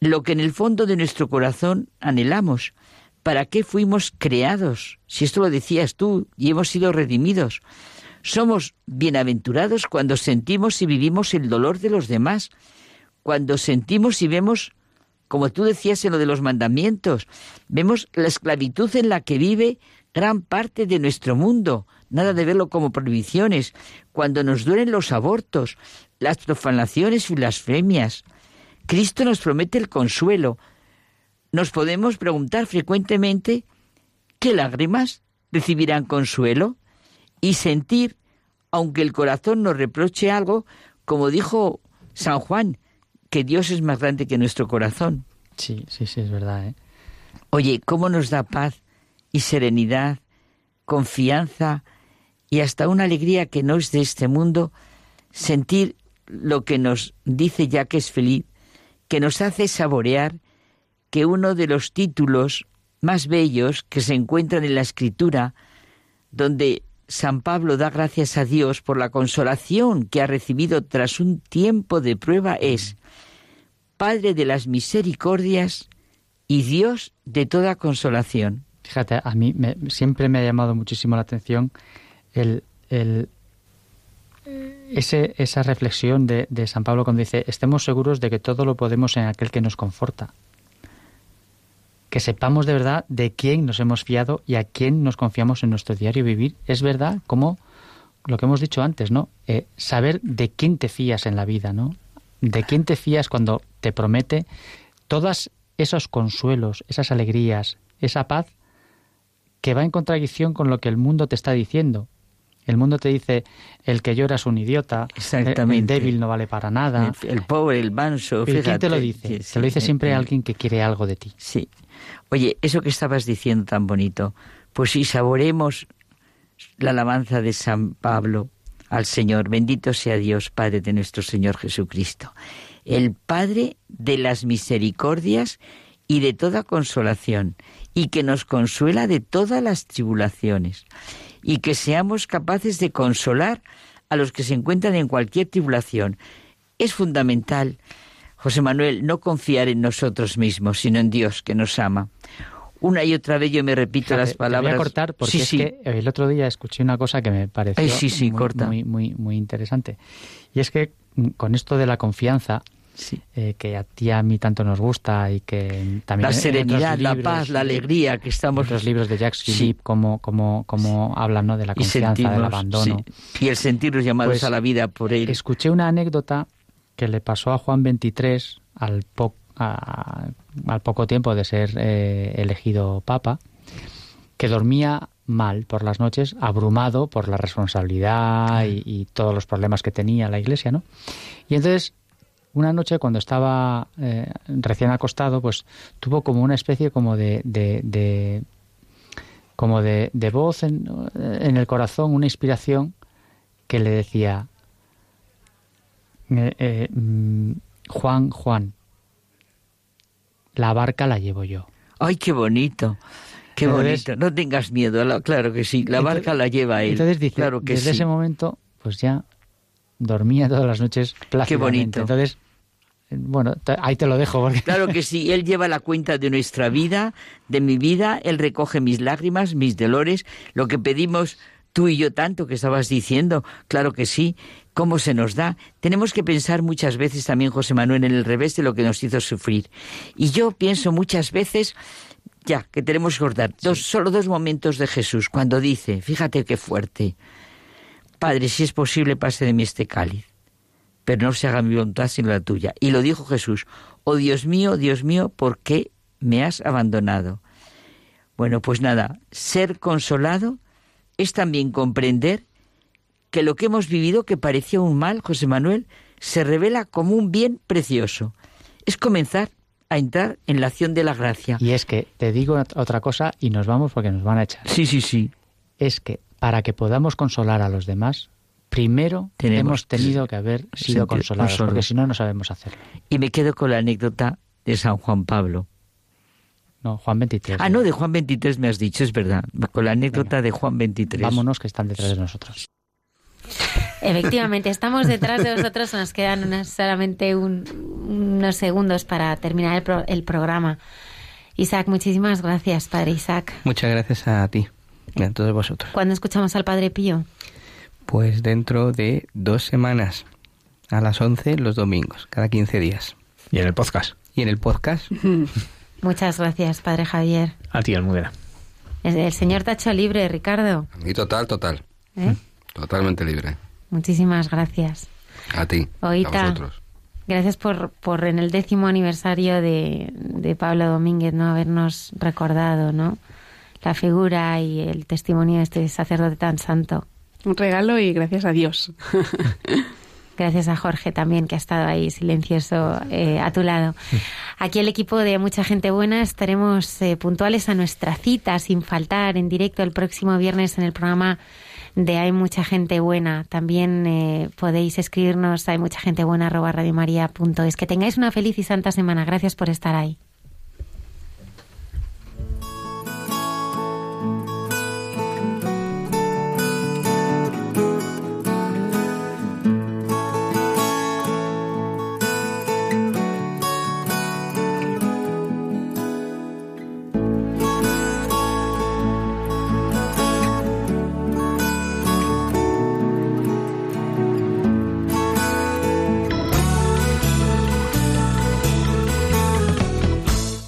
lo que en el fondo de nuestro corazón anhelamos, ¿Para qué fuimos creados? Si esto lo decías tú y hemos sido redimidos. Somos bienaventurados cuando sentimos y vivimos el dolor de los demás, cuando sentimos y vemos, como tú decías en lo de los mandamientos, vemos la esclavitud en la que vive gran parte de nuestro mundo, nada de verlo como prohibiciones, cuando nos duelen los abortos, las profanaciones y blasfemias. Cristo nos promete el consuelo. Nos podemos preguntar frecuentemente qué lágrimas recibirán consuelo y sentir, aunque el corazón nos reproche algo, como dijo San Juan, que Dios es más grande que nuestro corazón. Sí, sí, sí, es verdad. ¿eh? Oye, ¿cómo nos da paz y serenidad, confianza y hasta una alegría que no es de este mundo, sentir lo que nos dice ya que es feliz, que nos hace saborear que uno de los títulos más bellos que se encuentran en la escritura, donde San Pablo da gracias a Dios por la consolación que ha recibido tras un tiempo de prueba, es Padre de las misericordias y Dios de toda consolación. Fíjate, a mí siempre me ha llamado muchísimo la atención el, ese, esa reflexión de, de, San Pablo cuando dice, estemos seguros de que todo lo podemos en aquel que nos conforta. Que sepamos de verdad de quién nos hemos fiado y a quién nos confiamos en nuestro diario vivir. Es verdad como lo que hemos dicho antes, ¿no? Eh, saber de quién te fías en la vida, ¿no? De quién te fías cuando te promete todos esos consuelos, esas alegrías, esa paz que va en contradicción con lo que el mundo te está diciendo. El mundo te dice, el que llora es un idiota, el débil no vale para nada. El, pobre, el manso. ¿Quién te lo dice? te lo dice siempre alguien que quiere algo de ti. Sí. Oye, eso que estabas diciendo tan bonito, pues si saboremos la alabanza de San Pablo al Señor, bendito sea Dios, Padre de nuestro Señor Jesucristo, el Padre de las misericordias y de toda consolación, y que nos consuela de todas las tribulaciones, y que seamos capaces de consolar a los que se encuentran en cualquier tribulación. Es fundamental, José Manuel, no confiar en nosotros mismos, sino en Dios que nos ama. Una y otra vez yo me repito las palabras. voy a cortar porque es que el otro día escuché una cosa que me pareció muy, muy, muy interesante. Y es que mm, con esto de la confianza, eh, que a ti a mí tanto nos gusta y que también la serenidad, la paz, la alegría que estamos los libros de Jacques Philippe como como como hablan ¿no? de la confianza, del abandono y el sentirnos llamados pues, a la vida por él. Escuché una anécdota que le pasó a Juan XXIII al al poco tiempo de ser eh, elegido papa, que dormía mal por las noches, abrumado por la responsabilidad y, y, todos los problemas que tenía la Iglesia, ¿no? Y entonces una noche cuando estaba eh, recién acostado, pues tuvo como una especie como de, de, como de, voz en, en, el corazón, una inspiración que le decía eh, eh, mm, Juan, Juan, la barca la llevo yo. Ay, qué bonito. Qué bonito. No tengas miedo, claro que sí. La barca la lleva él. Entonces dice, claro que desde ese momento, pues ya dormía todas las noches plácidamente. Qué bonito. Entonces, bueno, ahí te lo dejo. Claro que sí, Él lleva la cuenta de nuestra vida, de mi vida, Él recoge mis lágrimas, mis dolores, lo que pedimos tú y yo tanto que estabas diciendo, claro que sí, cómo se nos da. Tenemos que pensar muchas veces también, José Manuel, en el revés de lo que nos hizo sufrir. Y yo pienso muchas veces, ya, que tenemos que recordar dos, solo dos momentos de Jesús, cuando dice, fíjate qué fuerte, Padre, si es posible, pase de mí este cáliz pero no se haga mi voluntad sino la tuya. Y lo dijo Jesús, oh Dios mío, Dios mío, ¿por qué me has abandonado? Bueno, pues nada, ser consolado es también comprender que lo que hemos vivido, que parecía un mal, José Manuel, se revela como un bien precioso. Es comenzar a entrar en la acción de la gracia. Y es que te digo otra cosa y nos vamos porque nos van a echar. Sí, sí, sí. Es que para que podamos consolar a los demás, primero hemos tenido que haber sido consolados, porque si no, no sabemos hacerlo. Y me quedo con la anécdota de San Juan Pablo. No, Juan 23. Ah, no, de Juan 23 me has dicho, es verdad. Con la anécdota de Juan 23. Vámonos que están detrás de nosotros. Efectivamente, estamos detrás de vosotros. Nos quedan solamente unos segundos para terminar el, programa. Isaac, muchísimas gracias, Padre Isaac. Muchas gracias a ti a todos vosotros. ¿Cuándo escuchamos al Padre Pío? Pues dentro de dos semanas, a las 11 los domingos, cada 15 días. Y en el podcast. Y en el podcast. Muchas gracias, Padre Javier. A ti, Almudena. El, el Señor te ha hecho libre, Ricardo. Y total, total. ¿Eh? Totalmente libre. Muchísimas gracias. A ti. Oita, A vosotros. gracias por, por en el décimo aniversario de, de Pablo Domínguez no habernos recordado, ¿no? La figura y el testimonio de este sacerdote tan santo. Un regalo y gracias a Dios. Gracias a Jorge también, que ha estado ahí silencioso eh, a tu lado. Aquí el equipo de Mucha Gente Buena estaremos eh, puntuales a nuestra cita, sin faltar, en directo el próximo viernes en el programa de Hay Mucha Gente Buena. También eh, podéis escribirnos a hay mucha gente buena. Que tengáis una feliz y santa semana. Gracias por estar ahí.